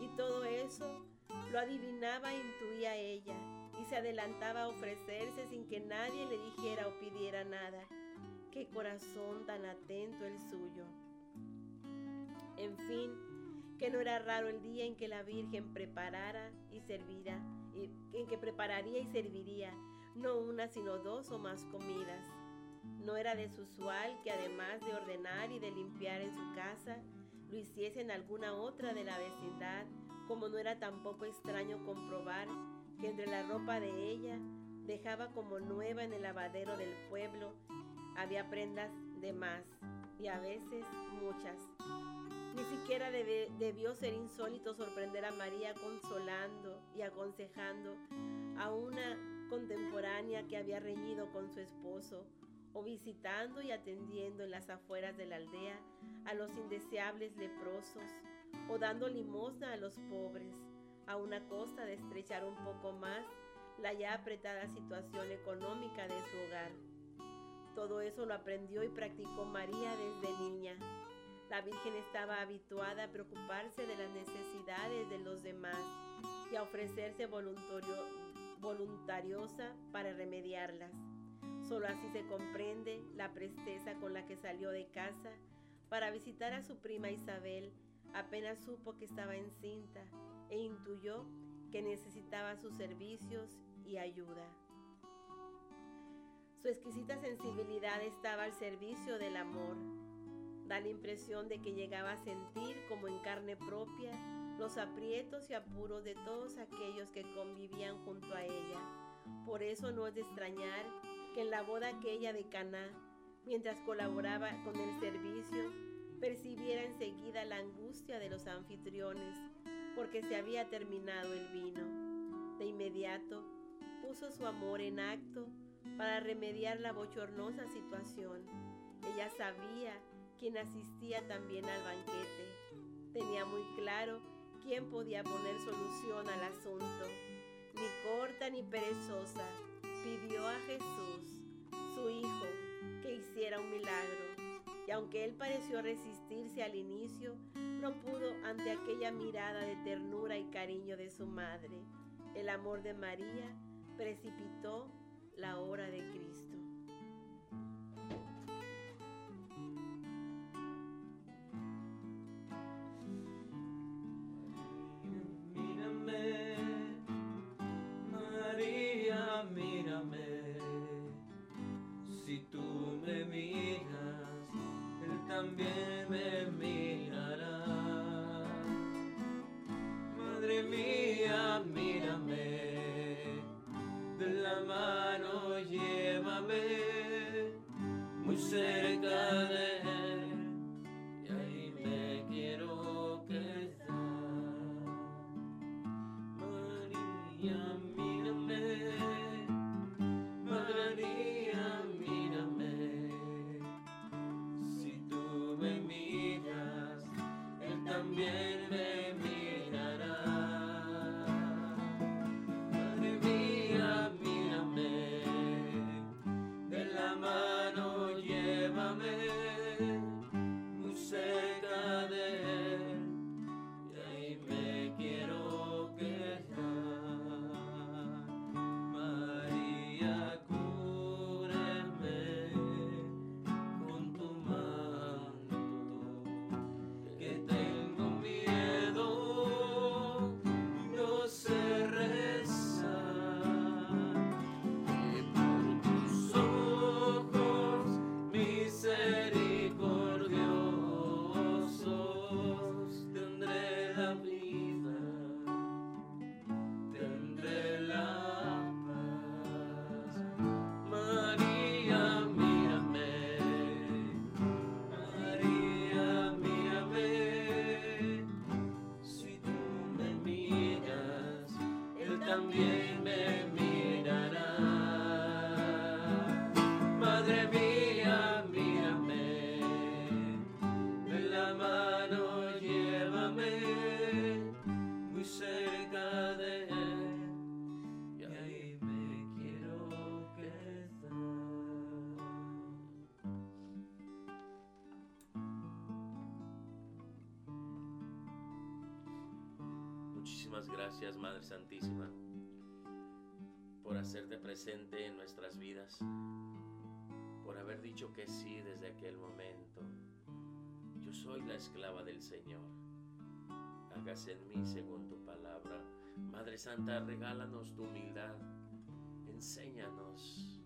Y todo eso lo adivinaba e intuía ella y se adelantaba a ofrecerse sin que nadie le dijera o pidiera nada. Qué corazón tan atento el suyo. En fin, que no era raro el día en que la Virgen preparara y servira, en que prepararía y serviría no una sino dos o más comidas. No era desusual que además de ordenar y de limpiar en su casa, lo hiciese en alguna otra de la vecindad, como no era tampoco extraño comprobar que entre la ropa de ella dejaba como nueva en el lavadero del pueblo, había prendas de más y a veces muchas. Ni siquiera debió ser insólito sorprender a María consolando y aconsejando a una contemporánea que había reñido con su esposo, o visitando y atendiendo en las afueras de la aldea a los indeseables leprosos, o dando limosna a los pobres, a una costa de estrechar un poco más la ya apretada situación económica de su hogar. Todo eso lo aprendió y practicó María desde niña. La Virgen estaba habituada a preocuparse de las necesidades de los demás y a ofrecerse voluntario, voluntariosa para remediarlas. Solo así se comprende la presteza con la que salió de casa para visitar a su prima Isabel apenas supo que estaba encinta e intuyó que necesitaba sus servicios y ayuda. Su exquisita sensibilidad estaba al servicio del amor. Da la impresión de que llegaba a sentir como en carne propia los aprietos y apuros de todos aquellos que convivían junto a ella. Por eso no es de extrañar que en la boda aquella de Caná, mientras colaboraba con el servicio, percibiera enseguida la angustia de los anfitriones, porque se había terminado el vino. De inmediato puso su amor en acto para remediar la bochornosa situación. Ella sabía quién asistía también al banquete. Tenía muy claro quién podía poner solución al asunto. Ni corta ni perezosa, pidió a Jesús, su Hijo, que hiciera un milagro. Y aunque él pareció resistirse al inicio, no pudo ante aquella mirada de ternura y cariño de su madre. El amor de María precipitó la hora de Cristo. también me mirará. Madre mía, mírame, de la mano llévame muy cerca de él. Madre Santísima, por hacerte presente en nuestras vidas, por haber dicho que sí desde aquel momento. Yo soy la esclava del Señor. Hágase en mí según tu palabra. Madre Santa, regálanos tu humildad. Enséñanos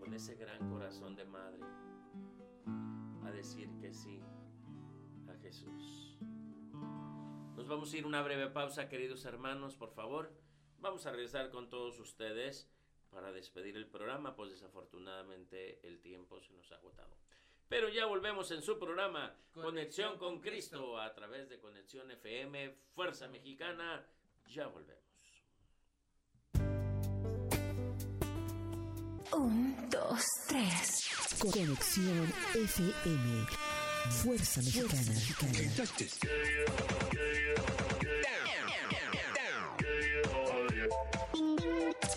con ese gran corazón de madre a decir que sí a Jesús. Nos vamos a ir una breve pausa, queridos hermanos, por favor. Vamos a regresar con todos ustedes para despedir el programa, pues desafortunadamente el tiempo se nos ha agotado. Pero ya volvemos en su programa Conexión con Cristo a través de Conexión FM, Fuerza Mexicana. Ya volvemos. Un, dos, tres. Conexión FM. Fuerza Mexicana.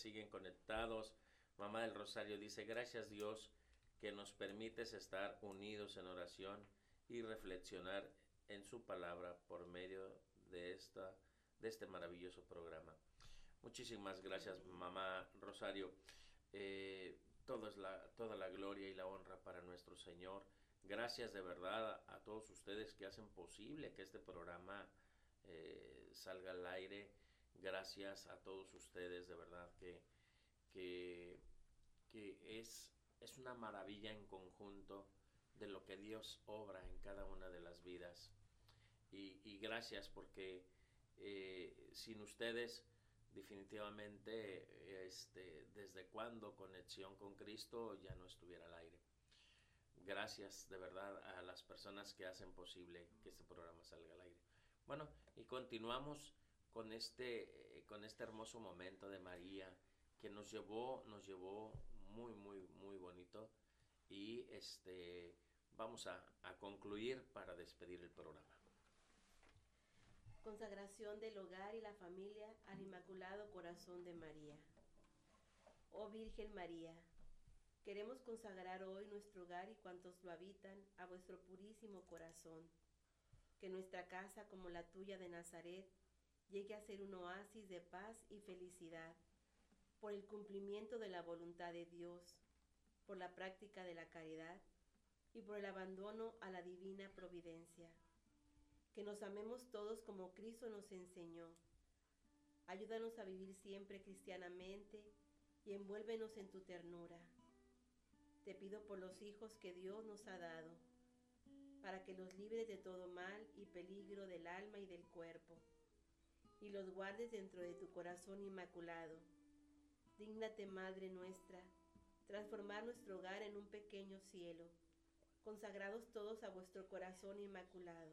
Siguen conectados. Mamá del Rosario dice, gracias Dios que nos permites estar unidos en oración y reflexionar en su palabra por medio de, esta, de este maravilloso programa. Muchísimas gracias, mamá Rosario. Eh, todo es la, toda la gloria y la honra para nuestro Señor. Gracias de verdad a, todos ustedes que hacen posible que este programa eh, salga al aire. Gracias a todos ustedes, de verdad que, que, es, es una maravilla en conjunto de lo que Dios obra en cada una de las vidas. Y, y gracias porque eh, sin ustedes definitivamente este, desde cuando Conexión con Cristo ya no estuviera al aire. Gracias de verdad a las personas que hacen posible que este programa salga al aire. Bueno, y continuamos con este, eh, con este hermoso momento de María que nos llevó, nos llevó muy, muy, muy bonito. Y este vamos a, a concluir para despedir el programa. Consagración del hogar y la familia al Inmaculado Corazón de María. Oh Virgen María, Queremos consagrar hoy nuestro hogar y cuantos lo habitan a vuestro purísimo corazón. Que nuestra casa, como la tuya de Nazaret, llegue a ser un oasis de paz y felicidad, por el cumplimiento de la voluntad de Dios, por la práctica de la caridad y por el abandono a la divina providencia. Que nos amemos todos como Cristo nos enseñó. Ayúdanos a vivir siempre cristianamente y envuélvenos en tu ternura. Te pido por los hijos que Dios nos ha dado, para que los libres de todo mal y peligro del alma y del cuerpo, y los guardes dentro de tu corazón inmaculado. Dígnate, Madre nuestra, transformar nuestro hogar en un pequeño cielo, consagrados todos a vuestro corazón inmaculado.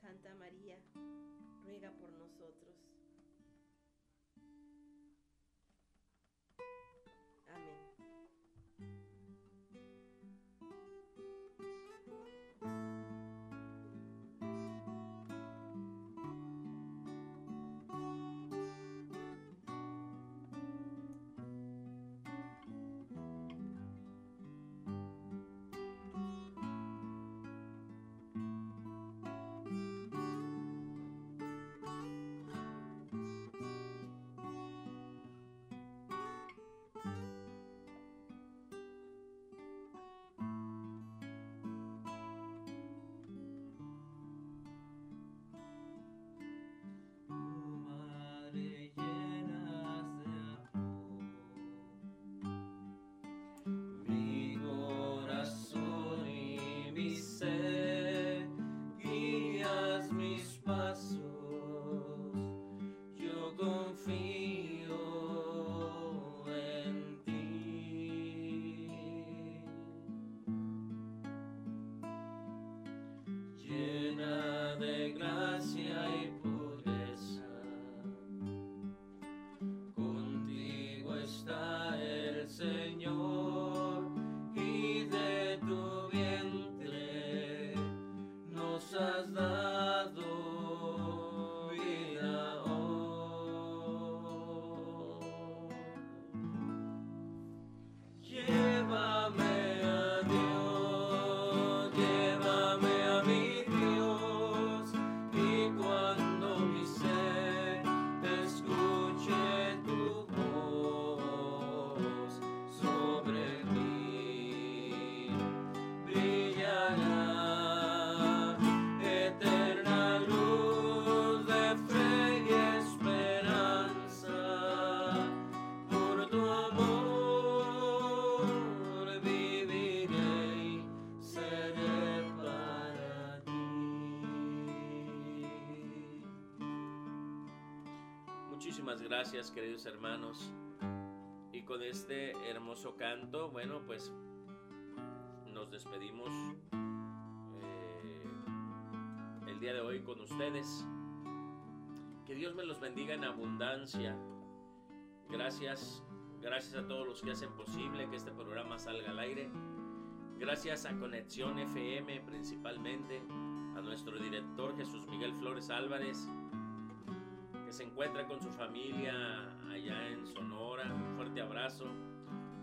Santa María, ruega por nosotros. Muchísimas gracias, queridos hermanos. Y con este hermoso canto, bueno, pues nos despedimos eh, el día de hoy con ustedes. Que Dios me los bendiga en abundancia. Gracias, gracias a todos los que hacen posible que este programa salga al aire. Gracias a Conexión FM principalmente, a nuestro director Jesús Miguel Flores Álvarez, que se encuentra con su familia allá en Sonora. Un fuerte abrazo,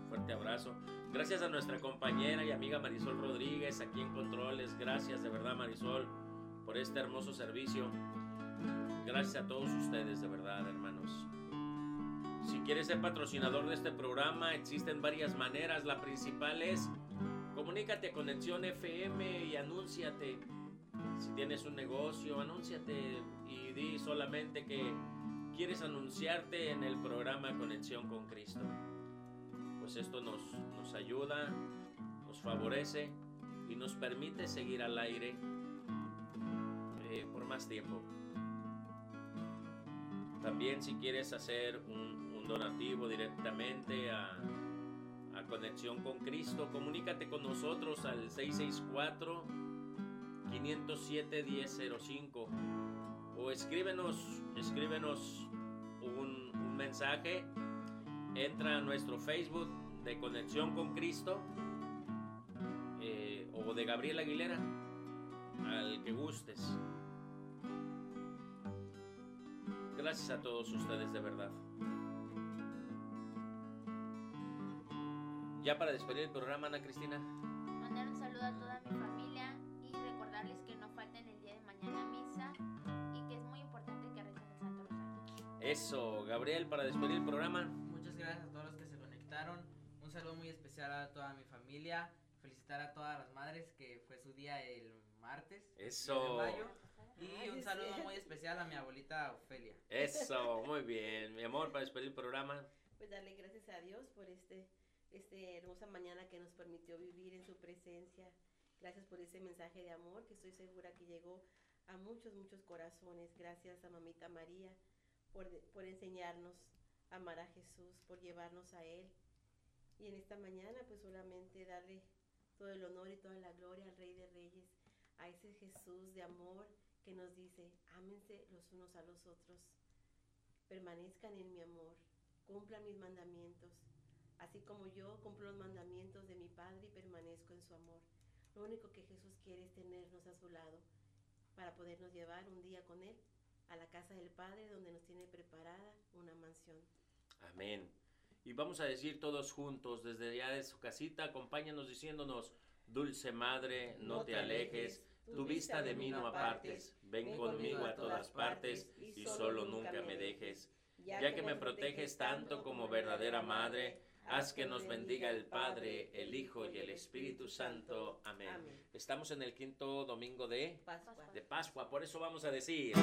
fuerte abrazo. Gracias a nuestra compañera y amiga Marisol Rodríguez aquí en Controles. Gracias de verdad Marisol por este hermoso servicio. Gracias a todos ustedes de verdad hermanos. Si quieres ser patrocinador de este programa, existen varias maneras. La principal es comunícate a Conexión FM y anúnciate. Si tienes un negocio, anúnciate y di solamente que quieres anunciarte en el programa Conexión con Cristo. Pues esto nos, nos ayuda, nos favorece y nos permite seguir al aire eh, por más tiempo. También si quieres hacer un, un donativo directamente a, a Conexión con Cristo, comunícate con nosotros al 664 507 1005 o escríbenos, escríbenos un, mensaje, entra a nuestro Facebook de Conexión con Cristo eh, o de Gabriel Aguilera, al que gustes. Gracias a todos ustedes de verdad. Ya para despedir el programa, Ana Cristina. Mandar un saludo a toda mi familia recordarles que no falten el día de mañana a misa y que es muy importante que recen el Santo Rosario. Eso, Gabriel, para despedir el programa. Muchas gracias a todos los que se conectaron. Un saludo muy especial a toda mi familia. Felicitar a todas las madres que fue su día el martes. 10 de Eso. mayo. Y un saludo muy especial a mi abuelita Ofelia. Eso, muy bien. Mi amor, para despedir el programa. Pues darle gracias a Dios por este, este hermosa mañana que nos permitió vivir en su presencia. Gracias por ese mensaje de amor que estoy segura que llegó a muchos, muchos corazones. Gracias a mamita María por, por enseñarnos a amar a Jesús, por llevarnos a Él. Y en esta mañana pues solamente darle todo el honor y toda la gloria al Rey de Reyes, a ese Jesús de amor que nos dice, ámense los unos a los otros, permanezcan en mi amor, cumplan mis mandamientos, así como yo cumplo los mandamientos de mi Padre y permanezco en su amor. Lo único que Jesús quiere es tenernos a su lado para podernos llevar un día con Él a la casa del Padre donde nos tiene preparada una mansión. Amén. Y vamos a decir todos juntos, desde allá de su casita, acompáñanos diciéndonos, Dulce Madre, no te alejes, tu vista de mí no apartes, ven conmigo a todas partes y solo nunca me dejes. Ya que me proteges tanto como verdadera Madre, haz que nos bendiga el Padre, el Hijo y el Espíritu Santo. Amén. Amén. Estamos en el quinto domingo de, Pascua. de Pascua, por eso vamos a decir...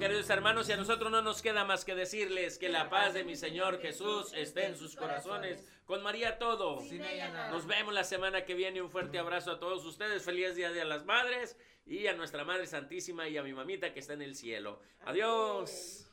queridos hermanos, y a nosotros no nos queda más que decirles que la paz de mi Señor Jesús esté en sus corazones. Con María todo. Nos vemos la semana que viene. Un fuerte abrazo a todos ustedes. Feliz Día de las Madres y a nuestra Madre Santísima y a mi mamita que está en el cielo. Adiós.